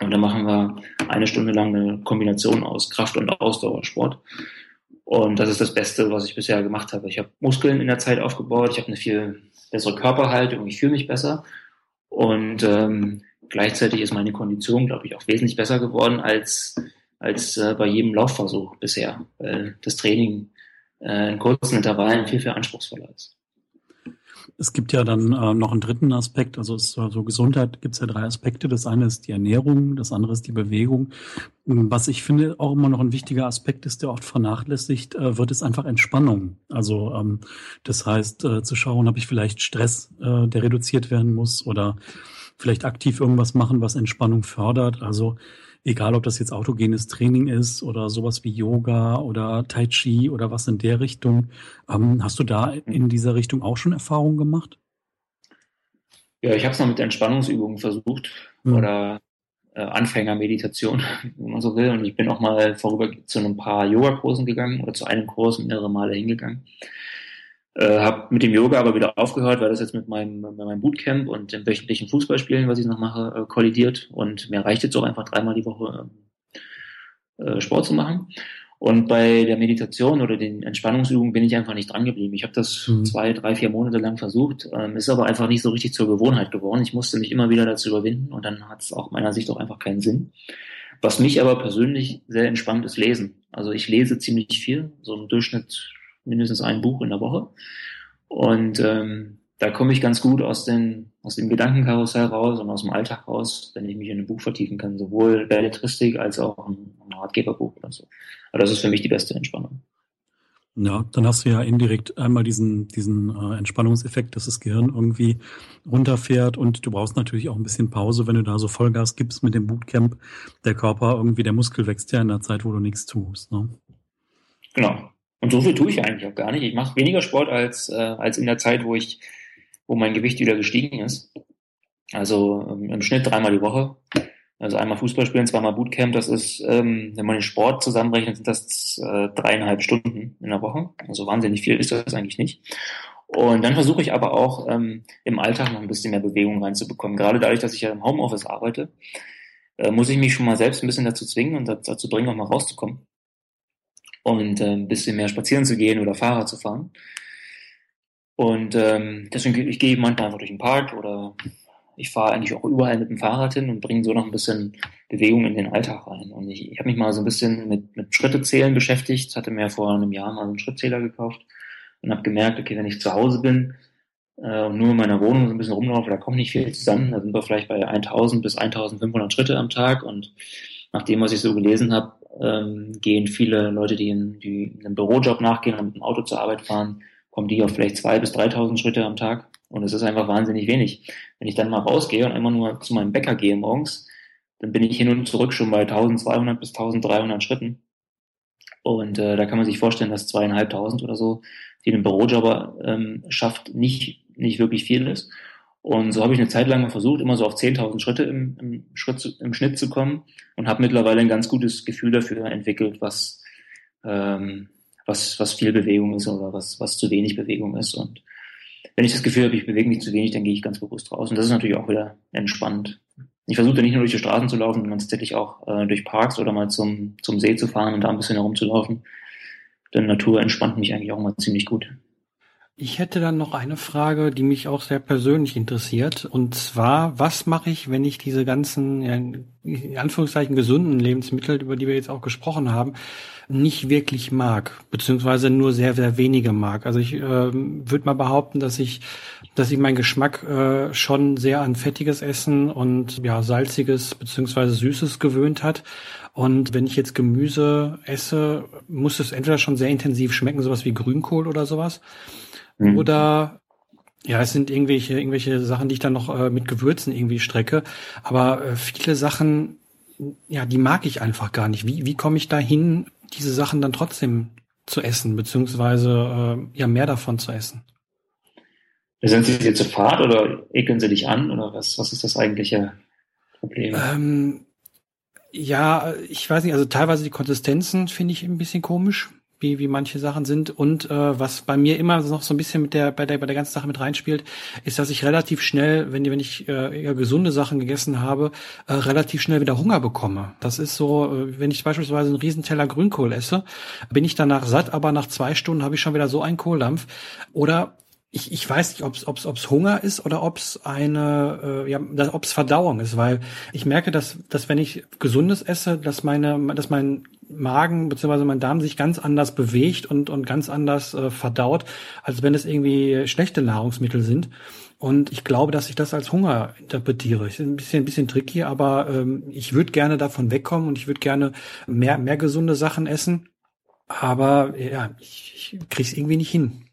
Und dann machen wir eine Stunde lang eine Kombination aus Kraft- und Ausdauersport. Und das ist das Beste, was ich bisher gemacht habe. Ich habe Muskeln in der Zeit aufgebaut, ich habe eine viel bessere Körperhaltung, ich fühle mich besser. Und ähm, gleichzeitig ist meine Kondition, glaube ich, auch wesentlich besser geworden als, als äh, bei jedem Laufversuch bisher, weil das Training äh, in kurzen Intervallen viel, viel anspruchsvoller ist. Es gibt ja dann äh, noch einen dritten Aspekt, also es, also Gesundheit gibt es ja drei Aspekte. Das eine ist die Ernährung, das andere ist die Bewegung. Was ich finde auch immer noch ein wichtiger Aspekt ist, der oft vernachlässigt äh, wird, ist einfach Entspannung. Also ähm, das heißt, äh, zu schauen, habe ich vielleicht Stress, äh, der reduziert werden muss oder vielleicht aktiv irgendwas machen, was Entspannung fördert. Also egal ob das jetzt autogenes Training ist oder sowas wie Yoga oder Tai Chi oder was in der Richtung. Ähm, hast du da in dieser Richtung auch schon Erfahrungen gemacht? Ja, ich habe es noch mit Entspannungsübungen versucht mhm. oder äh, Anfängermeditation, wenn man so will. Und ich bin auch mal vorüber zu ein paar Yogakursen gegangen oder zu einem Kurs mehrere Male hingegangen. Äh, habe mit dem Yoga aber wieder aufgehört, weil das jetzt mit meinem, mit meinem Bootcamp und dem wöchentlichen Fußballspielen, was ich noch mache, äh, kollidiert. Und mir reicht jetzt auch einfach dreimal die Woche äh, Sport zu machen. Und bei der Meditation oder den Entspannungsübungen bin ich einfach nicht dran geblieben. Ich habe das mhm. zwei, drei, vier Monate lang versucht, ähm, ist aber einfach nicht so richtig zur Gewohnheit geworden. Ich musste mich immer wieder dazu überwinden und dann hat es auch meiner Sicht auch einfach keinen Sinn. Was mich aber persönlich sehr entspannt ist Lesen. Also ich lese ziemlich viel, so im Durchschnitt mindestens ein Buch in der Woche. Und ähm, da komme ich ganz gut aus, den, aus dem Gedankenkarussell raus und aus dem Alltag raus, wenn ich mich in ein Buch vertiefen kann, sowohl Belletristik als auch ein, ein Ratgeberbuch oder so. Aber das ist für mich die beste Entspannung. Ja, dann hast du ja indirekt einmal diesen, diesen äh, Entspannungseffekt, dass das Gehirn irgendwie runterfährt und du brauchst natürlich auch ein bisschen Pause, wenn du da so Vollgas gibst mit dem Bootcamp. Der Körper irgendwie, der Muskel wächst ja in der Zeit, wo du nichts tust. Ne? Genau. Und so viel tue ich eigentlich auch gar nicht. Ich mache weniger Sport als, äh, als in der Zeit, wo ich, wo mein Gewicht wieder gestiegen ist. Also ähm, im Schnitt dreimal die Woche. Also einmal Fußball spielen, zweimal Bootcamp. Das ist, ähm, wenn man den Sport zusammenrechnet, sind das äh, dreieinhalb Stunden in der Woche. Also wahnsinnig viel ist das eigentlich nicht. Und dann versuche ich aber auch ähm, im Alltag noch ein bisschen mehr Bewegung reinzubekommen. Gerade dadurch, dass ich ja im Homeoffice arbeite, äh, muss ich mich schon mal selbst ein bisschen dazu zwingen und dazu bringen, auch mal rauszukommen und äh, ein bisschen mehr spazieren zu gehen oder Fahrrad zu fahren. Und ähm, deswegen, ich gehe manchmal einfach durch den Park oder ich fahre eigentlich auch überall mit dem Fahrrad hin und bringe so noch ein bisschen Bewegung in den Alltag rein. Und ich, ich habe mich mal so ein bisschen mit, mit Schrittezählen beschäftigt, hatte mir vor einem Jahr mal einen Schrittzähler gekauft und habe gemerkt, okay, wenn ich zu Hause bin äh, und nur in meiner Wohnung so ein bisschen rumlaufe, da kommt nicht viel zusammen. Da sind wir vielleicht bei 1000 bis 1500 Schritte am Tag und nach dem, was ich so gelesen habe, ähm, gehen viele Leute, die, in, die einem Bürojob nachgehen und mit dem Auto zur Arbeit fahren, kommen die auf vielleicht zwei bis 3.000 Schritte am Tag. Und es ist einfach wahnsinnig wenig. Wenn ich dann mal rausgehe und immer nur zu meinem Bäcker gehe morgens, dann bin ich hin und zurück schon bei 1200 bis 1300 Schritten. Und äh, da kann man sich vorstellen, dass zweieinhalbtausend oder so, die einen Bürojobber ähm, schafft, nicht, nicht wirklich viel ist. Und so habe ich eine Zeit lang mal versucht, immer so auf 10.000 Schritte im, im, Schritt im Schnitt zu kommen und habe mittlerweile ein ganz gutes Gefühl dafür entwickelt, was, ähm, was, was viel Bewegung ist oder was, was zu wenig Bewegung ist. Und wenn ich das Gefühl habe, ich bewege mich zu wenig, dann gehe ich ganz bewusst raus. Und das ist natürlich auch wieder entspannt. Ich versuche da nicht nur durch die Straßen zu laufen, sondern tatsächlich auch äh, durch Parks oder mal zum, zum See zu fahren und da ein bisschen herumzulaufen. Denn Natur entspannt mich eigentlich auch mal ziemlich gut. Ich hätte dann noch eine Frage, die mich auch sehr persönlich interessiert. Und zwar, was mache ich, wenn ich diese ganzen, in Anführungszeichen, gesunden Lebensmittel, über die wir jetzt auch gesprochen haben, nicht wirklich mag, beziehungsweise nur sehr, sehr wenige mag. Also ich äh, würde mal behaupten, dass ich, dass ich meinen Geschmack äh, schon sehr an fettiges Essen und ja, salziges beziehungsweise süßes gewöhnt hat. Und wenn ich jetzt Gemüse esse, muss es entweder schon sehr intensiv schmecken, sowas wie Grünkohl oder sowas. Mhm. Oder ja, es sind irgendwelche, irgendwelche Sachen, die ich dann noch äh, mit Gewürzen irgendwie strecke. Aber äh, viele Sachen, ja, die mag ich einfach gar nicht. Wie, wie komme ich da hin, diese Sachen dann trotzdem zu essen, beziehungsweise äh, ja mehr davon zu essen? Sind sie dir zu fad oder ekeln sie dich an oder was, was ist das eigentliche Problem? Ähm, ja, ich weiß nicht, also teilweise die Konsistenzen finde ich ein bisschen komisch wie, wie manche Sachen sind. Und äh, was bei mir immer noch so ein bisschen mit der, bei der, bei der ganzen Sache mit reinspielt, ist, dass ich relativ schnell, wenn, wenn ich äh, eher gesunde Sachen gegessen habe, äh, relativ schnell wieder Hunger bekomme. Das ist so, äh, wenn ich beispielsweise einen Riesenteller Grünkohl esse, bin ich danach satt, aber nach zwei Stunden habe ich schon wieder so einen Kohldampf. Oder ich, ich weiß nicht, ob es ob's, ob's Hunger ist oder ob es eine, äh, ja, ob es Verdauung ist, weil ich merke, dass, dass wenn ich Gesundes esse, dass meine, dass mein Magen bzw. mein Darm sich ganz anders bewegt und, und ganz anders äh, verdaut, als wenn es irgendwie schlechte Nahrungsmittel sind. Und ich glaube, dass ich das als Hunger interpretiere. Ist ein bisschen, ein bisschen tricky, aber ähm, ich würde gerne davon wegkommen und ich würde gerne mehr, mehr gesunde Sachen essen. Aber ja, ich, ich krieg's irgendwie nicht hin.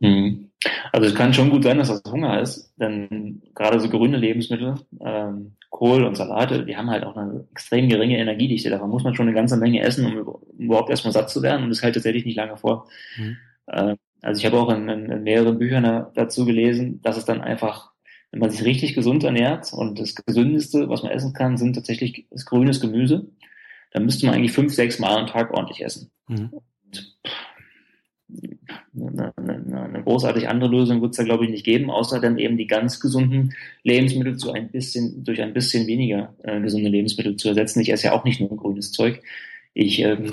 Mhm. Also es kann schon gut sein, dass das Hunger ist, denn gerade so grüne Lebensmittel, ähm, Kohl und Salate, die haben halt auch eine extrem geringe Energiedichte. Davon muss man schon eine ganze Menge essen, um überhaupt erstmal satt zu werden und das hält tatsächlich nicht lange vor. Mhm. Äh, also ich habe auch in, in, in mehreren Büchern dazu gelesen, dass es dann einfach, wenn man sich richtig gesund ernährt und das Gesündeste, was man essen kann, sind tatsächlich das grünes Gemüse, dann müsste man eigentlich fünf, sechs Mal am Tag ordentlich essen. Mhm. Und, eine, eine, eine großartig andere Lösung wird es da, glaube ich, nicht geben, außer dann eben die ganz gesunden Lebensmittel zu ein bisschen, durch ein bisschen weniger äh, gesunde Lebensmittel zu ersetzen. Ich esse ja auch nicht nur grünes Zeug. Ich ähm,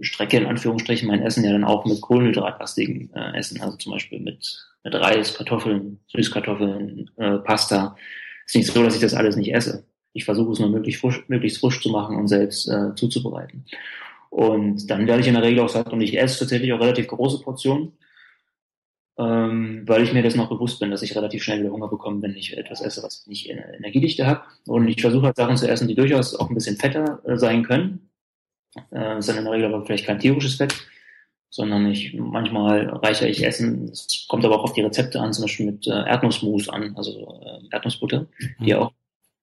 strecke in Anführungsstrichen mein Essen ja dann auch mit kohlenhydratlastigen äh, Essen, also zum Beispiel mit, mit Reis, Kartoffeln, Süßkartoffeln, äh, Pasta. Es ist nicht so, dass ich das alles nicht esse. Ich versuche es nur möglichst frisch, möglichst frisch zu machen und selbst äh, zuzubereiten. Und dann werde ich in der Regel auch satt und ich esse tatsächlich auch relativ große Portionen, ähm, weil ich mir das noch bewusst bin, dass ich relativ schnell wieder Hunger bekomme, wenn ich etwas esse, was nicht Energiedichte hat. Und ich versuche halt Sachen zu essen, die durchaus auch ein bisschen fetter äh, sein können. Äh, das ist dann in der Regel aber vielleicht kein tierisches Fett, sondern ich manchmal reichere ich Essen. Es kommt aber auch auf die Rezepte an, zum Beispiel mit äh, Erdnussmus an, also äh, Erdnussbutter, die mhm. auch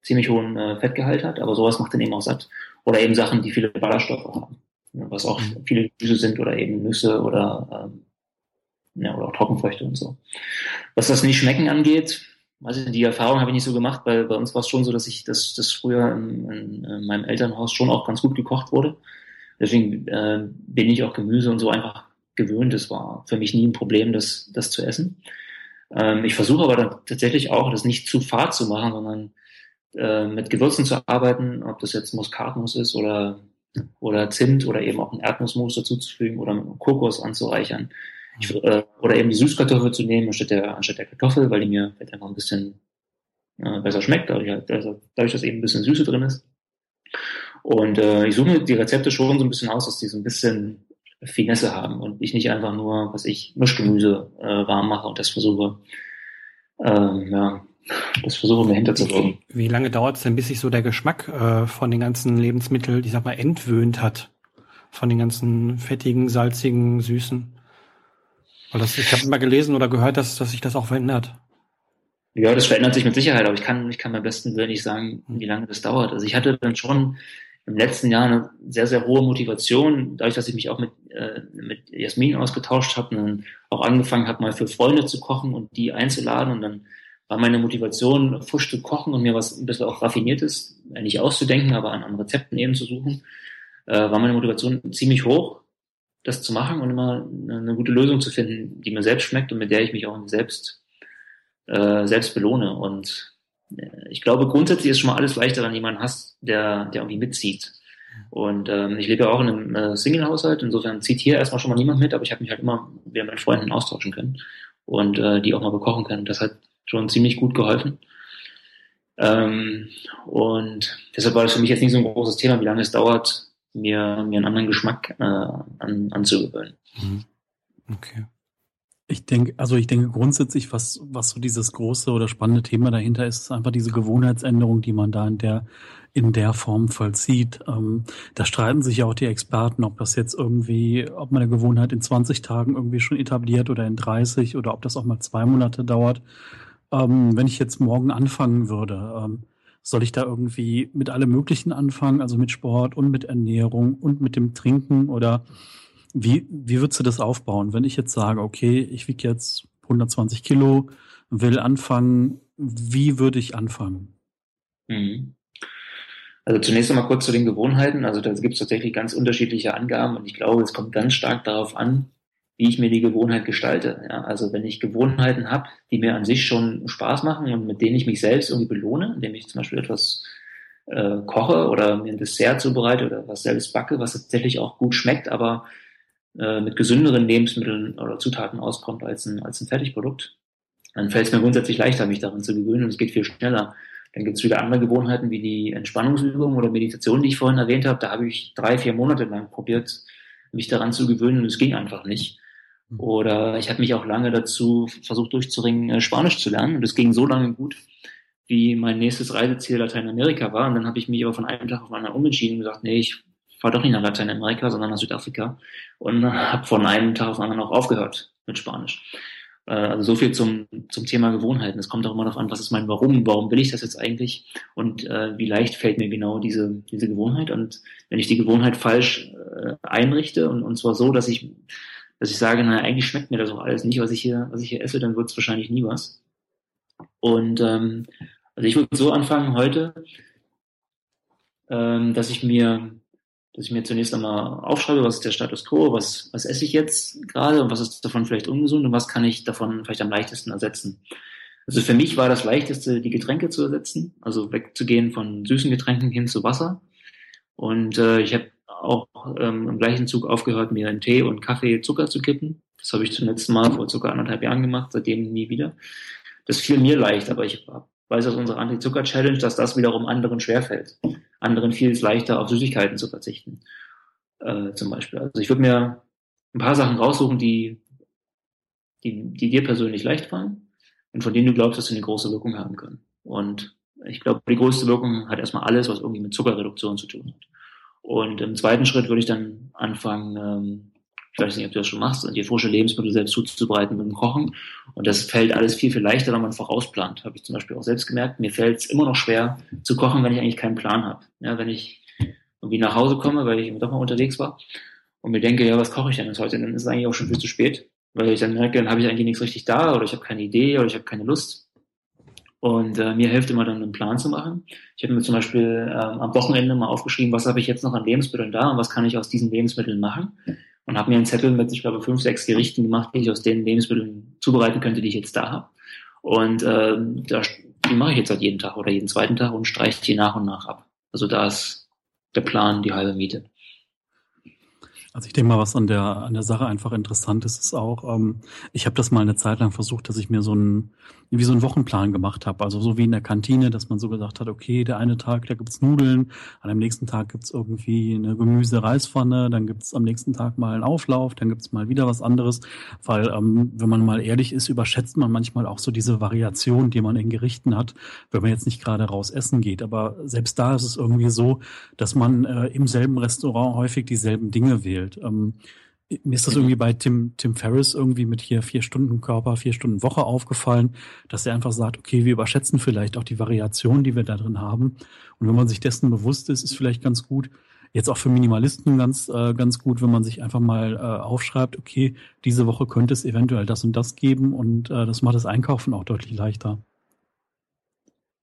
ziemlich hohen äh, Fettgehalt hat, aber sowas macht dann eben auch satt. Oder eben Sachen, die viele Ballaststoffe haben was auch mhm. viele Gemüse sind oder eben Nüsse oder, ähm, ja, oder auch Trockenfrüchte und so. Was das nicht schmecken angeht, also die Erfahrung habe ich nicht so gemacht, weil bei uns war es schon so, dass ich, dass das früher in, in, in, meinem Elternhaus schon auch ganz gut gekocht wurde. Deswegen äh, bin ich auch Gemüse und so einfach gewöhnt. Es war für mich nie ein Problem, das, das zu essen. Ähm, ich versuche aber dann tatsächlich auch, das nicht zu fad zu machen, sondern äh, mit Gewürzen zu arbeiten, ob das jetzt Muskatnuss ist oder oder Zimt oder eben auch ein Erdnussmus dazuzufügen oder mit Kokos anzureichern. Ich, äh, oder eben die Süßkartoffel zu nehmen anstatt der, anstatt der Kartoffel, weil die mir vielleicht einfach ein bisschen äh, besser schmeckt, dadurch, also, dadurch, dass eben ein bisschen Süße drin ist. Und äh, ich suche mir die Rezepte schon so ein bisschen aus, dass die so ein bisschen Finesse haben und ich nicht einfach nur, was ich, Mischgemüse äh, warm mache und das versuche, ähm, ja, das versuchen wir hinterzuwirken. Wie lange dauert es denn, bis sich so der Geschmack äh, von den ganzen Lebensmitteln, ich sag mal, entwöhnt hat? Von den ganzen fettigen, salzigen, süßen? Weil das, ich habe immer gelesen oder gehört, dass, dass sich das auch verändert. Ja, das verändert sich mit Sicherheit, aber ich kann, ich kann beim besten Willen nicht sagen, wie lange das dauert. Also ich hatte dann schon im letzten Jahr eine sehr, sehr hohe Motivation, dadurch, dass ich mich auch mit, äh, mit Jasmin ausgetauscht habe und dann auch angefangen habe, mal für Freunde zu kochen und die einzuladen und dann war meine Motivation, frisch zu kochen und mir was ein bisschen auch raffiniertes, äh, nicht auszudenken, aber an, an Rezepten eben zu suchen, äh, war meine Motivation ziemlich hoch, das zu machen und immer eine, gute Lösung zu finden, die mir selbst schmeckt und mit der ich mich auch selbst, äh, selbst belohne. Und äh, ich glaube, grundsätzlich ist schon mal alles leichter, wenn jemand hast, der, der irgendwie mitzieht. Und ähm, ich lebe ja auch in einem äh, Single-Haushalt, insofern zieht hier erstmal schon mal niemand mit, aber ich habe mich halt immer wieder mit Freunden austauschen können und äh, die auch mal bekochen können. Das hat schon ziemlich gut geholfen. Ähm, und deshalb war das für mich jetzt nicht so ein großes Thema, wie lange es dauert, mir, mir einen anderen Geschmack äh, an, anzugewöhnen. Mhm. Okay. Ich denke, also ich denke grundsätzlich, was, was so dieses große oder spannende Thema dahinter ist, ist einfach diese Gewohnheitsänderung, die man da in der, in der Form vollzieht. Ähm, da streiten sich ja auch die Experten, ob das jetzt irgendwie, ob man eine Gewohnheit in 20 Tagen irgendwie schon etabliert oder in 30 oder ob das auch mal zwei Monate dauert ähm, wenn ich jetzt morgen anfangen würde, ähm, soll ich da irgendwie mit allem Möglichen anfangen, also mit Sport und mit Ernährung und mit dem Trinken oder wie, wie würdest du das aufbauen, wenn ich jetzt sage, okay, ich wiege jetzt 120 Kilo, will anfangen, wie würde ich anfangen? Mhm. Also zunächst einmal kurz zu den Gewohnheiten. Also da gibt es tatsächlich ganz unterschiedliche Angaben und ich glaube, es kommt ganz stark darauf an, wie ich mir die Gewohnheit gestalte. Ja, also wenn ich Gewohnheiten habe, die mir an sich schon Spaß machen und mit denen ich mich selbst irgendwie belohne, indem ich zum Beispiel etwas äh, koche oder mir ein Dessert zubereite oder was selbst backe, was tatsächlich auch gut schmeckt, aber äh, mit gesünderen Lebensmitteln oder Zutaten auskommt als ein, als ein Fertigprodukt, dann fällt es mir grundsätzlich leichter, mich daran zu gewöhnen und es geht viel schneller. Dann gibt es wieder andere Gewohnheiten wie die Entspannungsübung oder Meditation, die ich vorhin erwähnt habe. Da habe ich drei, vier Monate lang probiert, mich daran zu gewöhnen und es ging einfach nicht. Mhm. Oder ich habe mich auch lange dazu versucht durchzuringen, äh, Spanisch zu lernen. Und es ging so lange gut, wie mein nächstes Reiseziel Lateinamerika war. Und dann habe ich mich aber von einem Tag auf den anderen umentschieden und gesagt, nee, ich fahre doch nicht nach Lateinamerika, sondern nach Südafrika. Und habe von einem Tag auf den anderen auch aufgehört mit Spanisch. Äh, also so viel zum, zum Thema Gewohnheiten. Es kommt auch immer darauf an, was ist mein Warum, warum will ich das jetzt eigentlich und äh, wie leicht fällt mir genau diese, diese Gewohnheit. Und wenn ich die Gewohnheit falsch äh, einrichte und, und zwar so, dass ich dass ich sage, naja, eigentlich schmeckt mir das auch alles nicht, was ich hier, was ich hier esse, dann wird es wahrscheinlich nie was. Und ähm, also ich würde so anfangen heute, ähm, dass ich mir, dass ich mir zunächst einmal aufschreibe, was ist der Status quo, was, was esse ich jetzt gerade und was ist davon vielleicht ungesund und was kann ich davon vielleicht am leichtesten ersetzen. Also für mich war das leichteste, die Getränke zu ersetzen, also wegzugehen von süßen Getränken hin zu Wasser. Und äh, ich habe auch ähm, im gleichen Zug aufgehört, mir in Tee und Kaffee Zucker zu kippen. Das habe ich zum letzten Mal vor circa anderthalb Jahren gemacht, seitdem nie wieder. Das fiel mir leicht, aber ich weiß aus unserer Anti-Zucker-Challenge, dass das wiederum anderen schwerfällt. Anderen fiel es leichter, auf Süßigkeiten zu verzichten, äh, zum Beispiel. Also ich würde mir ein paar Sachen raussuchen, die, die, die dir persönlich leicht fallen und von denen du glaubst, dass sie eine große Wirkung haben können. Und ich glaube, die größte Wirkung hat erstmal alles, was irgendwie mit Zuckerreduktion zu tun hat. Und im zweiten Schritt würde ich dann anfangen, ähm, ich weiß nicht, ob du das schon machst, dir frische Lebensmittel selbst zuzubereiten mit dem Kochen. Und das fällt alles viel, viel leichter, wenn man vorausplant. Habe ich zum Beispiel auch selbst gemerkt. Mir fällt es immer noch schwer zu kochen, wenn ich eigentlich keinen Plan habe. Ja, wenn ich irgendwie nach Hause komme, weil ich doch mal unterwegs war und mir denke, ja, was koche ich denn jetzt heute? Dann ist es eigentlich auch schon viel zu spät, weil ich dann merke, dann habe ich eigentlich nichts richtig da oder ich habe keine Idee oder ich habe keine Lust. Und äh, mir hilft immer dann einen Plan zu machen. Ich habe mir zum Beispiel ähm, am Wochenende mal aufgeschrieben, was habe ich jetzt noch an Lebensmitteln da und was kann ich aus diesen Lebensmitteln machen. Und habe mir einen Zettel mit, ich glaube, fünf, sechs Gerichten gemacht, die ich aus den Lebensmitteln zubereiten könnte, die ich jetzt da habe. Und äh, da, die mache ich jetzt halt jeden Tag oder jeden zweiten Tag und streiche die nach und nach ab. Also da ist der Plan die halbe Miete. Also ich denke mal, was an der an der Sache einfach interessant ist, ist auch, ähm, ich habe das mal eine Zeit lang versucht, dass ich mir so einen wie so einen Wochenplan gemacht habe. Also so wie in der Kantine, dass man so gesagt hat, okay, der eine Tag, da gibt's Nudeln, an dem nächsten Tag gibt's irgendwie eine Gemüse-Reispfanne, dann gibt's am nächsten Tag mal einen Auflauf, dann gibt's mal wieder was anderes. Weil, ähm, wenn man mal ehrlich ist, überschätzt man manchmal auch so diese Variation, die man in Gerichten hat, wenn man jetzt nicht gerade raus essen geht. Aber selbst da ist es irgendwie so, dass man äh, im selben Restaurant häufig dieselben Dinge wählt entwickelt. Ähm, mir ist das irgendwie bei Tim, Tim Ferriss irgendwie mit hier vier Stunden Körper, vier Stunden Woche aufgefallen, dass er einfach sagt, okay, wir überschätzen vielleicht auch die Variation, die wir da drin haben. Und wenn man sich dessen bewusst ist, ist vielleicht ganz gut, jetzt auch für Minimalisten ganz, äh, ganz gut, wenn man sich einfach mal äh, aufschreibt, okay, diese Woche könnte es eventuell das und das geben und äh, das macht das Einkaufen auch deutlich leichter.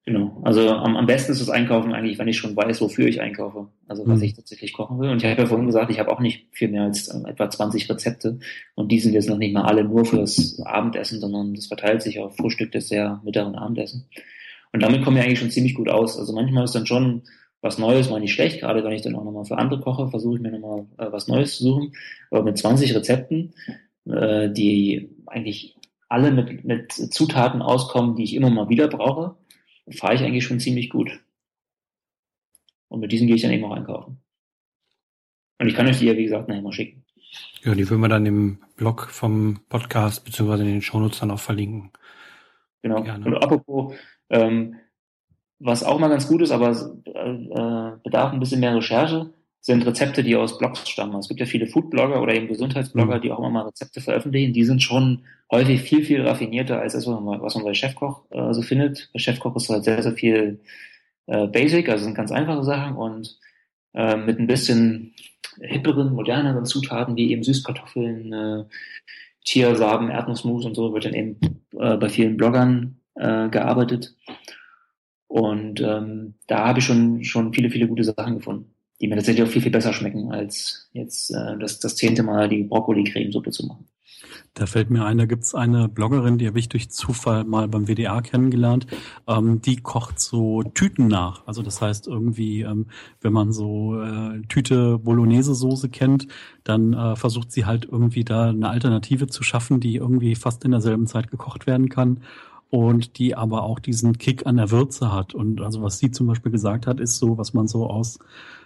Genau. Also am, am besten ist das Einkaufen eigentlich, wenn ich schon weiß, wofür ich einkaufe. Also was mhm. ich tatsächlich kochen will. Und ich habe ja vorhin gesagt, ich habe auch nicht viel mehr als äh, etwa 20 Rezepte. Und die sind jetzt noch nicht mal alle nur fürs Abendessen, sondern das verteilt sich auf Frühstück, Dessert, Mittag und Abendessen. Und damit kommen wir eigentlich schon ziemlich gut aus. Also manchmal ist dann schon was Neues mal nicht schlecht, gerade wenn ich dann auch nochmal für andere koche, versuche ich mir nochmal äh, was Neues zu suchen. Aber mit 20 Rezepten, äh, die eigentlich alle mit, mit Zutaten auskommen, die ich immer mal wieder brauche, fahre ich eigentlich schon ziemlich gut. Und mit diesen gehe ich dann eben auch einkaufen. Und ich kann euch die ja, wie gesagt, nachher mal schicken. Ja, die würden wir dann im Blog vom Podcast beziehungsweise in den Shownotes dann auch verlinken. Genau. Gerne. Und apropos, ähm, was auch mal ganz gut ist, aber äh, bedarf ein bisschen mehr Recherche, sind Rezepte, die aus Blogs stammen. Es gibt ja viele Foodblogger oder eben Gesundheitsblogger, mhm. die auch immer mal Rezepte veröffentlichen. Die sind schon häufig viel, viel raffinierter als das, was man, was man bei Chefkoch äh, so findet. Bei Chefkoch ist halt sehr, sehr viel äh, Basic, also sind ganz einfache Sachen und äh, mit ein bisschen hipperen, moderneren Zutaten wie eben Süßkartoffeln, äh, Chiasamen, Erdnussmus und so wird dann eben äh, bei vielen Bloggern äh, gearbeitet. Und ähm, da habe ich schon, schon viele, viele gute Sachen gefunden, die mir tatsächlich auch viel, viel besser schmecken, als jetzt äh, das, das zehnte Mal die Brokkoli-Cremesuppe zu machen. Da fällt mir ein, da gibt's eine Bloggerin, die habe ich durch Zufall mal beim WDR kennengelernt. Ähm, die kocht so Tüten nach. Also das heißt irgendwie, ähm, wenn man so äh, Tüte Bolognese-Soße kennt, dann äh, versucht sie halt irgendwie da eine Alternative zu schaffen, die irgendwie fast in derselben Zeit gekocht werden kann und die aber auch diesen Kick an der Würze hat. Und also was sie zum Beispiel gesagt hat, ist so, was man so aus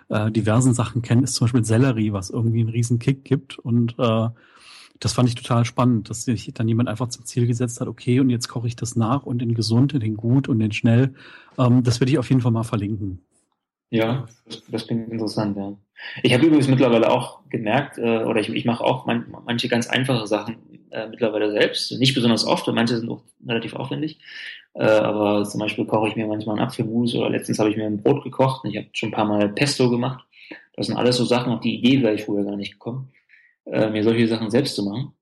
äh, diversen Sachen kennt, ist zum Beispiel Sellerie, was irgendwie einen riesen Kick gibt und äh, das fand ich total spannend, dass sich dann jemand einfach zum Ziel gesetzt hat, okay, und jetzt koche ich das nach und den gesund, und den gut und den schnell. Ähm, das werde ich auf jeden Fall mal verlinken. Ja, das, das klingt interessant, ja. Ich habe übrigens mittlerweile auch gemerkt, äh, oder ich, ich mache auch man, manche ganz einfache Sachen äh, mittlerweile selbst. Nicht besonders oft, manche sind auch relativ aufwendig. Äh, aber zum Beispiel koche ich mir manchmal einen Apfelmus oder letztens habe ich mir ein Brot gekocht und ich habe schon ein paar Mal Pesto gemacht. Das sind alles so Sachen, auf die Idee wäre ich früher gar nicht gekommen äh, mir solche Sachen selbst zu machen.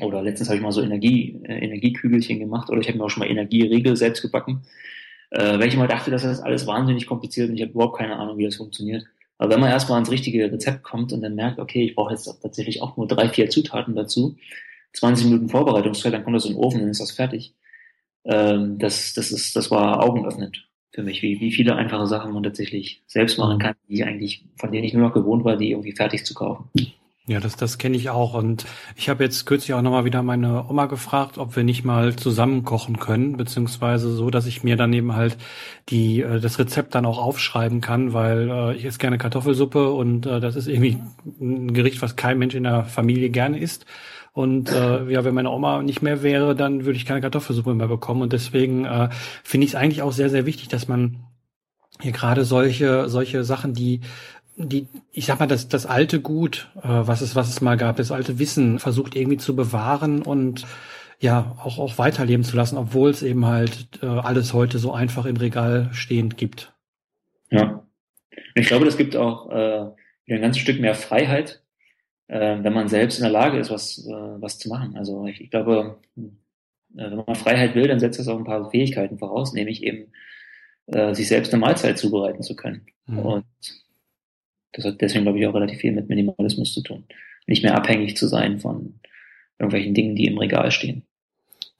Oder letztens habe ich mal so Energie, äh, Energiekügelchen gemacht oder ich habe mir auch schon mal Energieregel selbst gebacken. Äh, weil ich mal dachte, dass das alles wahnsinnig kompliziert und ich habe überhaupt keine Ahnung, wie das funktioniert. Aber wenn man erstmal ans richtige Rezept kommt und dann merkt, okay, ich brauche jetzt tatsächlich auch nur drei, vier Zutaten dazu, 20 Minuten Vorbereitungszeit, dann kommt das in den Ofen und dann ist das fertig. Ähm, das, das, ist, das war augenöffnend für mich, wie, wie viele einfache Sachen man tatsächlich selbst machen kann, die eigentlich, von denen ich nur noch gewohnt war, die irgendwie fertig zu kaufen. Ja, das, das kenne ich auch. Und ich habe jetzt kürzlich auch nochmal wieder meine Oma gefragt, ob wir nicht mal zusammen kochen können, beziehungsweise so, dass ich mir dann eben halt die, äh, das Rezept dann auch aufschreiben kann, weil äh, ich esse gerne Kartoffelsuppe und äh, das ist irgendwie ein Gericht, was kein Mensch in der Familie gerne isst. Und äh, ja, wenn meine Oma nicht mehr wäre, dann würde ich keine Kartoffelsuppe mehr bekommen. Und deswegen äh, finde ich es eigentlich auch sehr, sehr wichtig, dass man hier gerade solche, solche Sachen, die die, ich sag mal, das, das alte Gut, äh, was es, was es mal gab, das alte Wissen versucht irgendwie zu bewahren und ja, auch, auch weiterleben zu lassen, obwohl es eben halt äh, alles heute so einfach im Regal stehend gibt. Ja. Ich glaube, das gibt auch äh, ein ganzes Stück mehr Freiheit, äh, wenn man selbst in der Lage ist, was, äh, was zu machen. Also ich, ich glaube, äh, wenn man Freiheit will, dann setzt das auch ein paar Fähigkeiten voraus, nämlich eben äh, sich selbst eine Mahlzeit zubereiten zu können. Mhm. Und das hat deswegen, glaube ich, auch relativ viel mit Minimalismus zu tun. Nicht mehr abhängig zu sein von irgendwelchen Dingen, die im Regal stehen.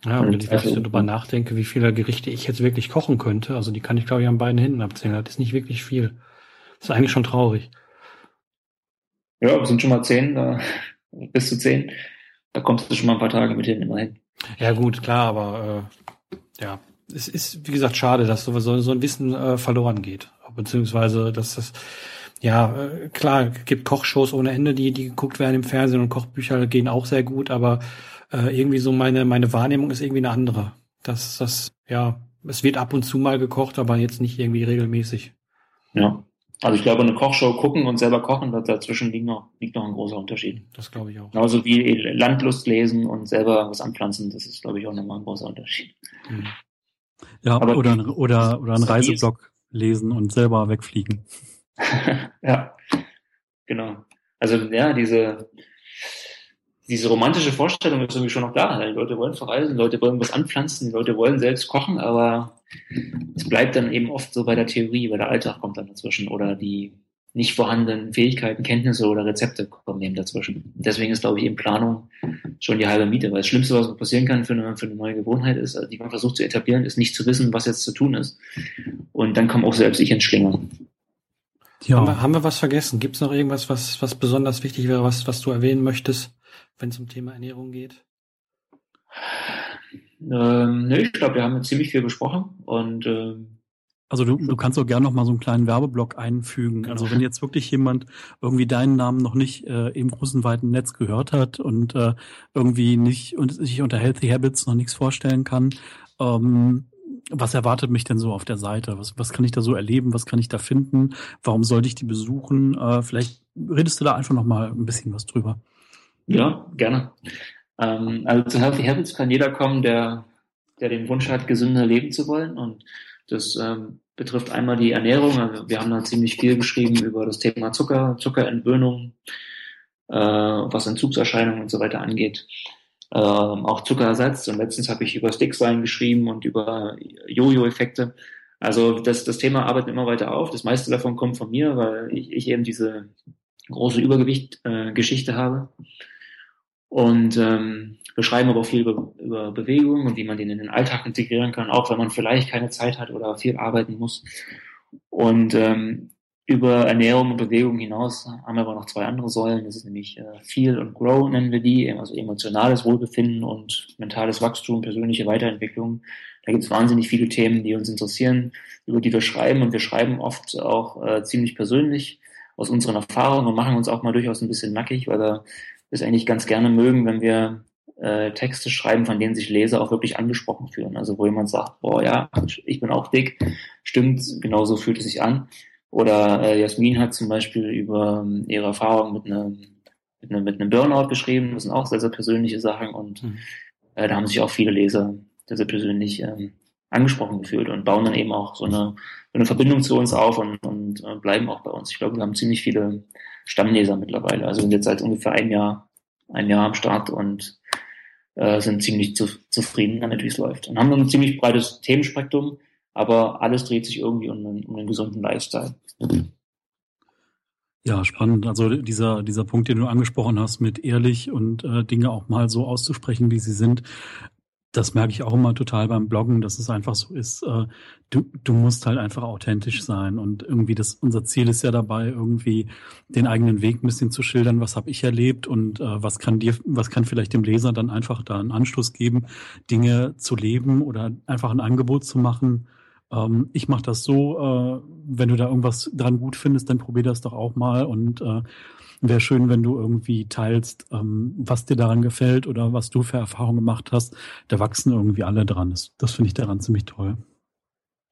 Ja, und wenn ich also, darüber nachdenke, wie viele Gerichte ich jetzt wirklich kochen könnte, also die kann ich, glaube ich, an beiden Händen abzählen. Das ist nicht wirklich viel. Das ist eigentlich schon traurig. Ja, wir sind schon mal zehn, da, bis zu zehn. Da kommst du schon mal ein paar Tage mit hin immerhin. Ja, gut, klar, aber äh, ja, es ist, wie gesagt, schade, dass so, so ein Wissen äh, verloren geht. Beziehungsweise, dass das ja, äh, klar, gibt Kochshows ohne Ende, die, die geguckt werden im Fernsehen und Kochbücher gehen auch sehr gut, aber äh, irgendwie so meine, meine Wahrnehmung ist irgendwie eine andere. Das, das, ja, es wird ab und zu mal gekocht, aber jetzt nicht irgendwie regelmäßig. Ja. Also ich glaube, eine Kochshow gucken und selber kochen, dazwischen liegt noch, liegt noch ein großer Unterschied. Das glaube ich auch. Genauso wie Landlust lesen und selber was anpflanzen, das ist, glaube ich, auch nochmal ein großer Unterschied. Mhm. Ja, aber oder, oder, oder ein Reiseblog lesen und selber wegfliegen. ja, genau. Also ja, diese, diese romantische Vorstellung ist irgendwie schon noch da. Die Leute wollen verreisen, Leute wollen was anpflanzen, die Leute wollen selbst kochen, aber es bleibt dann eben oft so bei der Theorie, weil der Alltag kommt dann dazwischen oder die nicht vorhandenen Fähigkeiten, Kenntnisse oder Rezepte kommen eben dazwischen. deswegen ist, glaube ich, eben Planung schon die halbe Miete, weil das Schlimmste, was passieren kann für eine, für eine neue Gewohnheit ist, die man versucht zu etablieren, ist nicht zu wissen, was jetzt zu tun ist. Und dann komme auch selbst ich ins Schlingern. Ja. Haben, wir, haben wir was vergessen? Gibt es noch irgendwas, was, was besonders wichtig wäre, was, was du erwähnen möchtest, wenn es um Thema Ernährung geht? Ähm, nee, ich glaube, wir haben ziemlich viel besprochen und ähm, also du, du kannst auch gerne noch mal so einen kleinen Werbeblock einfügen. Genau. Also wenn jetzt wirklich jemand irgendwie deinen Namen noch nicht äh, im großen weiten Netz gehört hat und äh, irgendwie nicht und sich unter Healthy Habits noch nichts vorstellen kann, ähm, was erwartet mich denn so auf der Seite? Was, was kann ich da so erleben? Was kann ich da finden? Warum sollte ich die besuchen? Äh, vielleicht redest du da einfach noch mal ein bisschen was drüber. Ja, gerne. Ähm, also zu Healthy Habits kann jeder kommen, der, der den Wunsch hat, gesünder leben zu wollen. Und das ähm, betrifft einmal die Ernährung. Also wir haben da ziemlich viel geschrieben über das Thema Zucker, Zuckerentwöhnung, äh, was Entzugserscheinungen und so weiter angeht ähm, auch Zuckerersatz. Und letztens habe ich über Sticksein geschrieben und über Jojo-Effekte. Also das, das Thema arbeitet immer weiter auf. Das meiste davon kommt von mir, weil ich, ich eben diese große Übergewicht-Geschichte äh, habe. Und ähm, wir schreiben aber auch viel über, über Bewegung und wie man den in den Alltag integrieren kann, auch wenn man vielleicht keine Zeit hat oder viel arbeiten muss. Und ähm, über Ernährung und Bewegung hinaus haben wir aber noch zwei andere Säulen. Das ist nämlich äh, Feel und Grow nennen wir die, also emotionales Wohlbefinden und mentales Wachstum, persönliche Weiterentwicklung. Da gibt es wahnsinnig viele Themen, die uns interessieren, über die wir schreiben und wir schreiben oft auch äh, ziemlich persönlich aus unseren Erfahrungen und machen uns auch mal durchaus ein bisschen nackig, weil wir es eigentlich ganz gerne mögen, wenn wir äh, Texte schreiben, von denen sich Leser auch wirklich angesprochen fühlen. Also wo jemand sagt, boah ja, ich bin auch dick, stimmt, genauso fühlt es sich an. Oder äh, Jasmin hat zum Beispiel über ähm, ihre Erfahrung mit einem, mit einem, mit einem Burnout geschrieben. Das sind auch sehr, sehr persönliche Sachen und mhm. äh, da haben sich auch viele Leser sehr, sehr persönlich ähm, angesprochen gefühlt und bauen dann eben auch so eine, so eine Verbindung zu uns auf und, und äh, bleiben auch bei uns. Ich glaube, wir haben ziemlich viele Stammleser mittlerweile. Also sind jetzt seit ungefähr einem Jahr, ein Jahr am Start und äh, sind ziemlich zu, zufrieden damit, wie es läuft. Und haben dann ein ziemlich breites Themenspektrum, aber alles dreht sich irgendwie um einen, um einen gesunden Lifestyle. Ja, spannend. Also dieser, dieser Punkt, den du angesprochen hast, mit ehrlich und äh, Dinge auch mal so auszusprechen, wie sie sind, das merke ich auch immer total beim Bloggen, dass es einfach so ist, äh, du, du musst halt einfach authentisch sein und irgendwie das, unser Ziel ist ja dabei, irgendwie den eigenen Weg ein bisschen zu schildern, was habe ich erlebt und äh, was kann dir, was kann vielleicht dem Leser dann einfach da einen Anstoß geben, Dinge zu leben oder einfach ein Angebot zu machen. Ähm, ich mache das so, äh, wenn du da irgendwas dran gut findest, dann probier das doch auch mal und äh, Wäre schön, wenn du irgendwie teilst, ähm, was dir daran gefällt oder was du für Erfahrungen gemacht hast. Da wachsen irgendwie alle dran. Das, das finde ich daran ziemlich toll.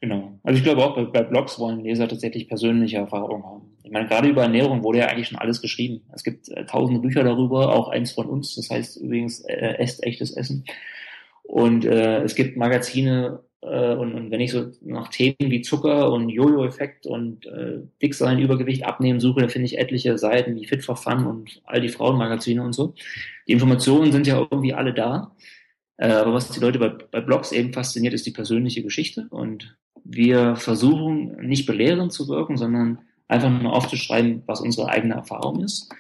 Genau. Also ich glaube auch, bei, bei Blogs wollen Leser tatsächlich persönliche Erfahrungen haben. Ich meine, gerade über Ernährung wurde ja eigentlich schon alles geschrieben. Es gibt äh, tausende Bücher darüber, auch eins von uns, das heißt übrigens äh, Esst echtes Essen. Und äh, es gibt Magazine äh, und, und wenn ich so nach Themen wie Zucker und Jojo-Effekt und äh, dick sein, Übergewicht abnehmen suche, dann finde ich etliche Seiten wie Fit for Fun und all die Frauenmagazine und so. Die Informationen sind ja irgendwie alle da. Äh, aber was die Leute bei, bei Blogs eben fasziniert, ist die persönliche Geschichte. Und wir versuchen nicht belehrend zu wirken, sondern einfach nur aufzuschreiben, was unsere eigene Erfahrung ist.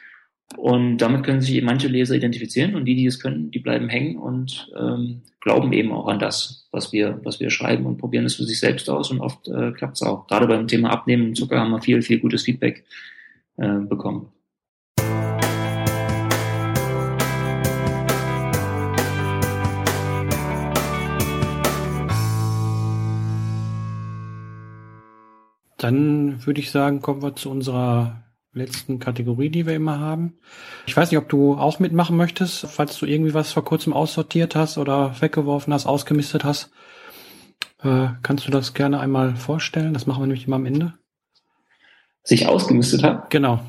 Und damit können sich manche Leser identifizieren und die, die es können, die bleiben hängen und ähm, glauben eben auch an das, was wir, was wir schreiben und probieren es für sich selbst aus und oft äh, klappt es auch. Gerade beim Thema Abnehmen und Zucker haben wir viel, viel gutes Feedback äh, bekommen. Dann würde ich sagen, kommen wir zu unserer letzten Kategorie, die wir immer haben. Ich weiß nicht, ob du auch mitmachen möchtest, falls du irgendwie was vor kurzem aussortiert hast oder weggeworfen hast, ausgemistet hast. Äh, kannst du das gerne einmal vorstellen? Das machen wir nämlich immer am Ende. Was ich ausgemistet habe? Genau.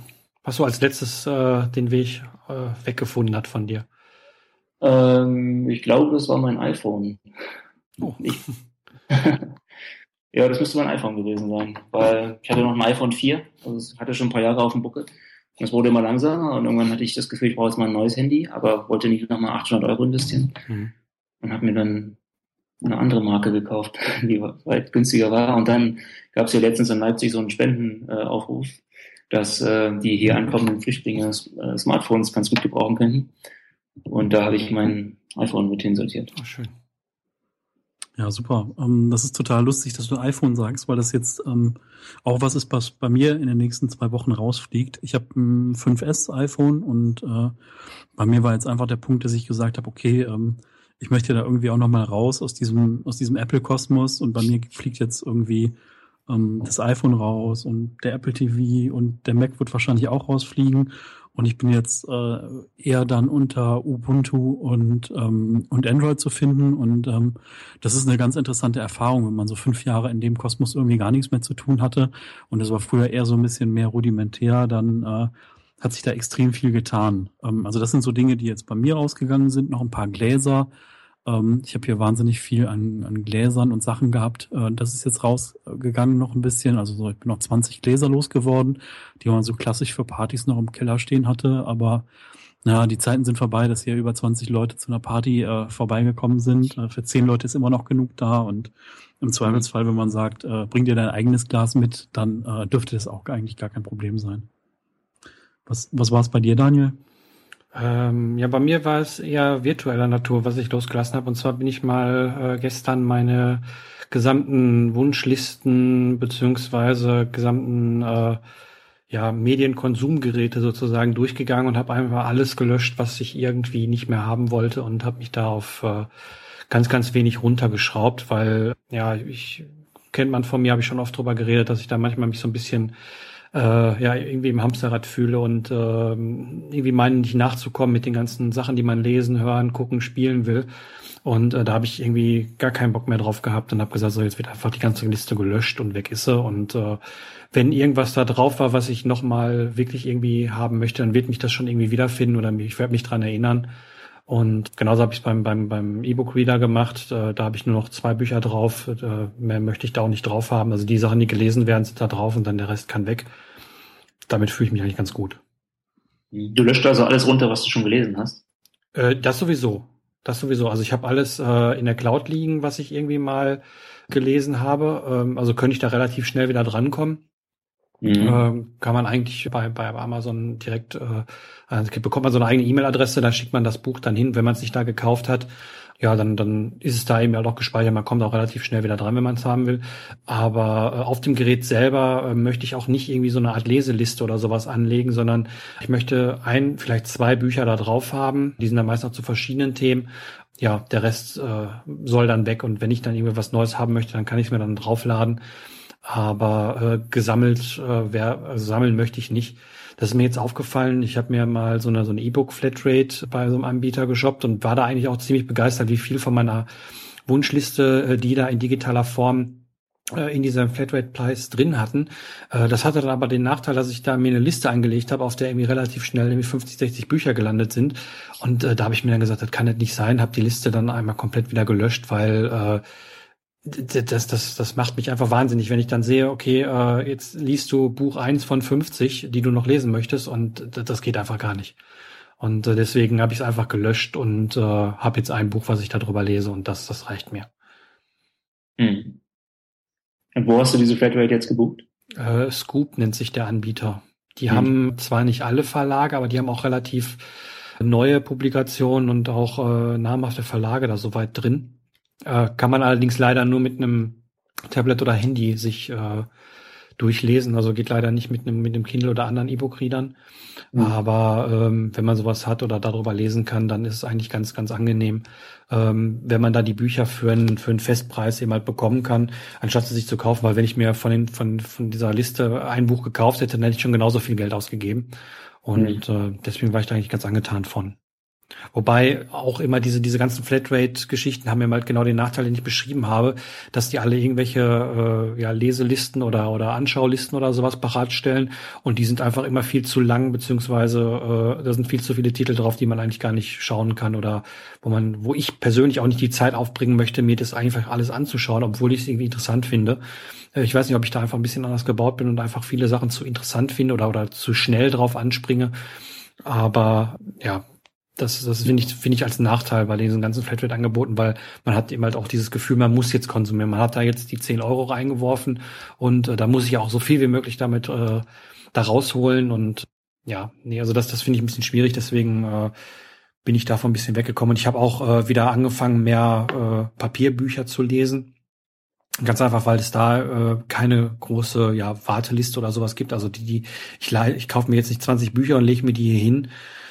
Was so als letztes äh, den Weg äh, weggefunden hat von dir. Ähm, ich glaube, das war mein iPhone. Oh. Ich, Ja, das müsste mein iPhone gewesen sein, weil ich hatte noch ein iPhone 4, also es hatte schon ein paar Jahre auf dem Buckel. Und es wurde immer langsamer und irgendwann hatte ich das Gefühl, ich brauche jetzt mal ein neues Handy, aber wollte nicht nochmal 800 Euro investieren. Mhm. Und habe mir dann eine andere Marke gekauft, die weit günstiger war. Und dann gab es ja letztens in Leipzig so einen Spendenaufruf, dass äh, die hier ankommenden Flüchtlinge äh, Smartphones ganz gut gebrauchen könnten. Und da habe ich mein iPhone mit hinsortiert. Oh, schön. Ja, super. Ähm, das ist total lustig, dass du iPhone sagst, weil das jetzt ähm, auch was ist, was bei mir in den nächsten zwei Wochen rausfliegt. Ich habe ein 5S iPhone und äh, bei mir war jetzt einfach der Punkt, dass ich gesagt habe, okay, ähm, ich möchte da irgendwie auch nochmal raus aus diesem, aus diesem Apple-Kosmos und bei mir fliegt jetzt irgendwie ähm, das iPhone raus und der Apple TV und der Mac wird wahrscheinlich auch rausfliegen. Und ich bin jetzt äh, eher dann unter Ubuntu und, ähm, und Android zu finden. Und ähm, das ist eine ganz interessante Erfahrung, wenn man so fünf Jahre in dem Kosmos irgendwie gar nichts mehr zu tun hatte. Und das war früher eher so ein bisschen mehr rudimentär, dann äh, hat sich da extrem viel getan. Ähm, also das sind so Dinge, die jetzt bei mir rausgegangen sind. Noch ein paar Gläser, ähm, ich habe hier wahnsinnig viel an, an Gläsern und Sachen gehabt. Äh, das ist jetzt rausgegangen noch ein bisschen. Also so, ich bin noch 20 Gläser losgeworden, die man so klassisch für Partys noch im Keller stehen hatte. Aber Ja, die Zeiten sind vorbei, dass hier über 20 Leute zu einer Party äh, vorbeigekommen sind. Äh, für 10 Leute ist immer noch genug da und im Zweifelsfall, wenn man sagt, äh, bring dir dein eigenes Glas mit, dann äh, dürfte das auch eigentlich gar kein Problem sein. Was, was war es bei dir, Daniel? Ähm, ja, bei mir war es eher virtueller Natur, was ich losgelassen habe. Und zwar bin ich mal äh, gestern meine gesamten Wunschlisten beziehungsweise gesamten äh, ja, Medienkonsumgeräte sozusagen durchgegangen und habe einfach alles gelöscht, was ich irgendwie nicht mehr haben wollte und habe mich da auf äh, ganz, ganz wenig runtergeschraubt, weil ja, ich kennt man von mir, habe ich schon oft drüber geredet, dass ich da manchmal mich so ein bisschen äh, ja irgendwie im Hamsterrad fühle und äh, irgendwie meinen nicht nachzukommen mit den ganzen Sachen, die man lesen, hören, gucken, spielen will. Und äh, da habe ich irgendwie gar keinen Bock mehr drauf gehabt und habe gesagt, so jetzt wird einfach die ganze Liste gelöscht und weg ist sie. Und äh, wenn irgendwas da drauf war, was ich nochmal wirklich irgendwie haben möchte, dann wird mich das schon irgendwie wiederfinden oder ich werde mich dran erinnern. Und genauso habe ich es beim, beim, beim E-Book-Reader gemacht. Äh, da habe ich nur noch zwei Bücher drauf. Äh, mehr möchte ich da auch nicht drauf haben. Also die Sachen, die gelesen werden, sind da drauf und dann der Rest kann weg. Damit fühle ich mich eigentlich ganz gut. Du löscht also alles runter, was du schon gelesen hast? Äh, das sowieso. Das sowieso. Also ich habe alles äh, in der Cloud liegen, was ich irgendwie mal gelesen habe. Ähm, also könnte ich da relativ schnell wieder drankommen. Mhm. Ähm, kann man eigentlich bei, bei Amazon direkt, äh, also bekommt man so eine eigene E-Mail-Adresse, da schickt man das Buch dann hin, wenn man es sich da gekauft hat. Ja, dann, dann ist es da eben halt auch gespeichert. Man kommt auch relativ schnell wieder dran, wenn man es haben will. Aber äh, auf dem Gerät selber äh, möchte ich auch nicht irgendwie so eine Art Leseliste oder sowas anlegen, sondern ich möchte ein, vielleicht zwei Bücher da drauf haben. Die sind dann meist noch zu verschiedenen Themen. Ja, der Rest äh, soll dann weg. Und wenn ich dann irgendwie was Neues haben möchte, dann kann ich es mir dann draufladen aber äh, gesammelt äh, wer, also sammeln möchte ich nicht. Das ist mir jetzt aufgefallen. Ich habe mir mal so eine so eine E-Book Flatrate bei so einem Anbieter geshoppt und war da eigentlich auch ziemlich begeistert, wie viel von meiner Wunschliste äh, die da in digitaler Form äh, in diesem Flatrate-Preis drin hatten. Äh, das hatte dann aber den Nachteil, dass ich da mir eine Liste angelegt habe, auf der irgendwie relativ schnell irgendwie 50, 60 Bücher gelandet sind. Und äh, da habe ich mir dann gesagt, das kann nicht nicht sein, habe die Liste dann einmal komplett wieder gelöscht, weil äh, das, das, das macht mich einfach wahnsinnig, wenn ich dann sehe, okay, äh, jetzt liest du Buch eins von 50, die du noch lesen möchtest und das geht einfach gar nicht. Und äh, deswegen habe ich es einfach gelöscht und äh, habe jetzt ein Buch, was ich darüber lese und das, das reicht mir. Hm. Und wo hast du diese Flatrate jetzt gebucht? Äh, Scoop nennt sich der Anbieter. Die hm. haben zwar nicht alle Verlage, aber die haben auch relativ neue Publikationen und auch äh, namhafte Verlage da soweit drin. Äh, kann man allerdings leider nur mit einem Tablet oder Handy sich äh, durchlesen. Also geht leider nicht mit einem, mit einem Kindle oder anderen E-Book-Readern. Mhm. Aber ähm, wenn man sowas hat oder darüber lesen kann, dann ist es eigentlich ganz, ganz angenehm, ähm, wenn man da die Bücher für einen, für einen Festpreis eben halt bekommen kann, anstatt sie sich zu kaufen. Weil wenn ich mir von, den, von, von dieser Liste ein Buch gekauft hätte, dann hätte ich schon genauso viel Geld ausgegeben. Und mhm. äh, deswegen war ich da eigentlich ganz angetan von. Wobei auch immer diese, diese ganzen Flatrate-Geschichten haben ja mal genau den Nachteil, den ich beschrieben habe, dass die alle irgendwelche äh, ja, Leselisten oder, oder Anschaulisten oder sowas bereitstellen und die sind einfach immer viel zu lang, beziehungsweise äh, da sind viel zu viele Titel drauf, die man eigentlich gar nicht schauen kann oder wo man, wo ich persönlich auch nicht die Zeit aufbringen möchte, mir das einfach alles anzuschauen, obwohl ich es irgendwie interessant finde. Äh, ich weiß nicht, ob ich da einfach ein bisschen anders gebaut bin und einfach viele Sachen zu interessant finde oder, oder zu schnell drauf anspringe. Aber ja, das, das finde ich, finde ich als Nachteil bei diesen ganzen Flatrate-Angeboten, weil man hat eben halt auch dieses Gefühl, man muss jetzt konsumieren. Man hat da jetzt die 10 Euro reingeworfen und äh, da muss ich auch so viel wie möglich damit äh, da rausholen und ja, nee, also das, das finde ich ein bisschen schwierig, deswegen äh, bin ich davon ein bisschen weggekommen und ich habe auch äh, wieder angefangen, mehr äh, Papierbücher zu lesen. Ganz einfach, weil es da äh, keine große ja, Warteliste oder sowas gibt. Also die, die ich, ich kaufe mir jetzt nicht 20 Bücher und lege mir die hier hin,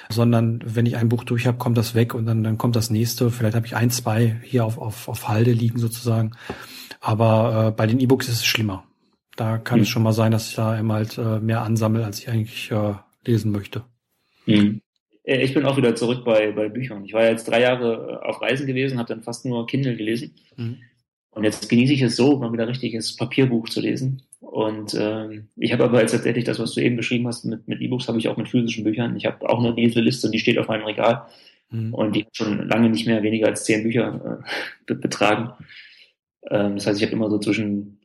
sondern wenn ich ein Buch durch habe, kommt das weg und dann, dann kommt das nächste. Vielleicht habe ich ein, zwei hier auf, auf, auf Halde liegen sozusagen. Aber äh, bei den E-Books ist es schlimmer. Da kann mhm. es schon mal sein, dass ich da immer halt äh, mehr ansammle, als ich eigentlich äh, lesen möchte. Mhm. Ich bin auch wieder zurück bei, bei Büchern. Ich war jetzt drei Jahre auf Reisen gewesen, habe dann fast nur Kindle gelesen. Mhm. Und jetzt genieße ich es so, mal wieder richtiges Papierbuch zu lesen. Und ähm, ich habe aber jetzt tatsächlich das, was du eben beschrieben hast, mit, mit E-Books habe ich auch mit physischen Büchern. Ich habe auch eine Leseliste und die steht auf meinem Regal. Mhm. Und die hat schon lange nicht mehr weniger als zehn Bücher äh, betragen. Ähm, das heißt, ich habe immer so zwischen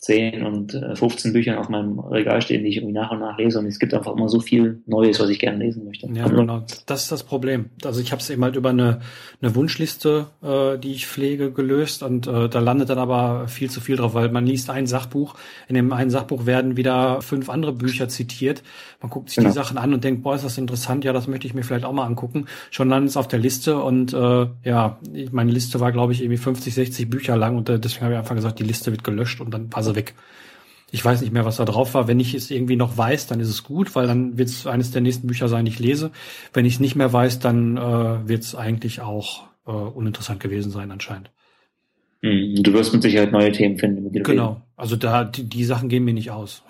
10 und 15 äh, Büchern auf meinem Regal stehen, die ich irgendwie nach und nach lese. Und es gibt einfach immer so viel Neues, was ich gerne lesen möchte. Ja, genau. Das ist das Problem. Also ich habe es eben halt über eine, eine Wunschliste, äh, die ich pflege, gelöst. Und äh, da landet dann aber viel zu viel drauf, weil man liest ein Sachbuch. In dem einen Sachbuch werden wieder fünf andere Bücher zitiert. Man guckt sich genau. die Sachen an und denkt, boah, ist das interessant. Ja, das möchte ich mir vielleicht auch mal angucken. Schon ist es auf der Liste. Und äh, ja, meine Liste war, glaube ich, irgendwie 50, 60 Bücher lang. Und äh, deswegen habe ich einfach gesagt, die Liste wird gelöscht und dann war sie weg. Ich weiß nicht mehr, was da drauf war. Wenn ich es irgendwie noch weiß, dann ist es gut, weil dann wird es eines der nächsten Bücher sein, die ich lese. Wenn ich es nicht mehr weiß, dann äh, wird es eigentlich auch äh, uninteressant gewesen sein anscheinend. Hm, du wirst mit Sicherheit neue Themen finden. Mit genau. Reden. Also da die, die Sachen gehen mir nicht aus.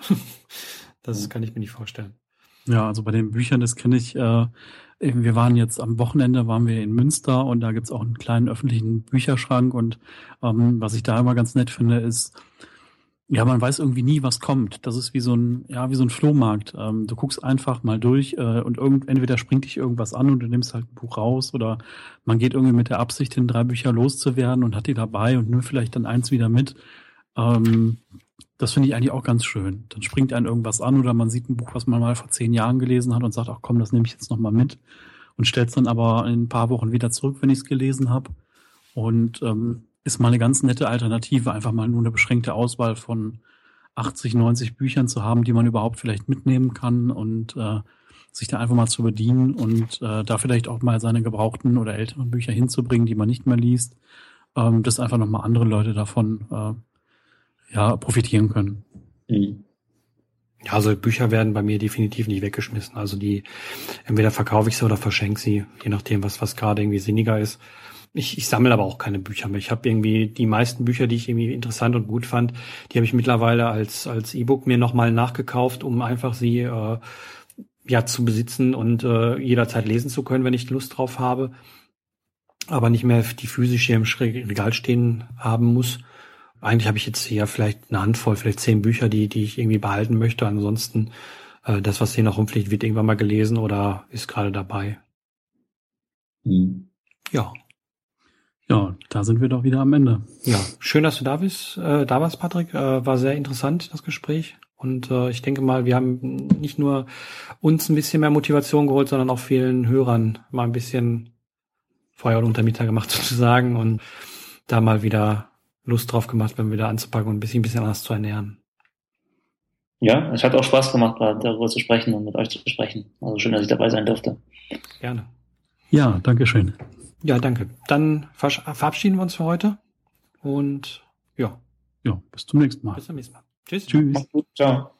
das kann ich mir nicht vorstellen. Ja, also bei den Büchern, das kenne ich. Äh, wir waren jetzt am Wochenende, waren wir in Münster und da gibt's auch einen kleinen öffentlichen Bücherschrank und ähm, was ich da immer ganz nett finde, ist, ja, man weiß irgendwie nie, was kommt. Das ist wie so ein, ja, wie so ein Flohmarkt. Ähm, du guckst einfach mal durch äh, und irgend, entweder springt dich irgendwas an und du nimmst halt ein Buch raus oder man geht irgendwie mit der Absicht hin, drei Bücher loszuwerden und hat die dabei und nur vielleicht dann eins wieder mit. Ähm, das finde ich eigentlich auch ganz schön. Dann springt einen irgendwas an oder man sieht ein Buch, was man mal vor zehn Jahren gelesen hat und sagt, ach komm, das nehme ich jetzt nochmal mit und stellt es dann aber in ein paar Wochen wieder zurück, wenn ich es gelesen habe. Und ähm, ist mal eine ganz nette Alternative, einfach mal nur eine beschränkte Auswahl von 80, 90 Büchern zu haben, die man überhaupt vielleicht mitnehmen kann und äh, sich da einfach mal zu bedienen und äh, da vielleicht auch mal seine gebrauchten oder älteren Bücher hinzubringen, die man nicht mehr liest, ähm, dass einfach nochmal andere Leute davon äh, ja, profitieren können. Mhm. Ja, also Bücher werden bei mir definitiv nicht weggeschmissen. Also die, entweder verkaufe ich sie oder verschenke sie, je nachdem, was, was gerade irgendwie sinniger ist. Ich, ich sammle aber auch keine Bücher mehr. Ich habe irgendwie die meisten Bücher, die ich irgendwie interessant und gut fand, die habe ich mittlerweile als als E-Book mir nochmal nachgekauft, um einfach sie äh, ja zu besitzen und äh, jederzeit lesen zu können, wenn ich Lust drauf habe. Aber nicht mehr die physisch hier im Regal stehen haben muss. Eigentlich habe ich jetzt hier vielleicht eine Handvoll, vielleicht zehn Bücher, die, die ich irgendwie behalten möchte. Ansonsten, äh, das, was hier noch rumfliegt, wird irgendwann mal gelesen oder ist gerade dabei. Mhm. Ja. Ja, da sind wir doch wieder am Ende. Ja, schön, dass du da bist, äh, da warst, Patrick. Äh, war sehr interessant, das Gespräch. Und äh, ich denke mal, wir haben nicht nur uns ein bisschen mehr Motivation geholt, sondern auch vielen Hörern mal ein bisschen Feuer und unter Mittag gemacht sozusagen und da mal wieder Lust drauf gemacht, wenn wir wieder anzupacken und ein bisschen, ein bisschen anders zu ernähren. Ja, es hat auch Spaß gemacht, darüber zu sprechen und mit euch zu sprechen. Also schön, dass ich dabei sein durfte. Gerne. Ja, danke schön. Ja, danke. Dann verabschieden wir uns für heute und ja. Ja, bis zum nächsten Mal. Bis zum nächsten Mal. Tschüss. Tschüss. Ciao.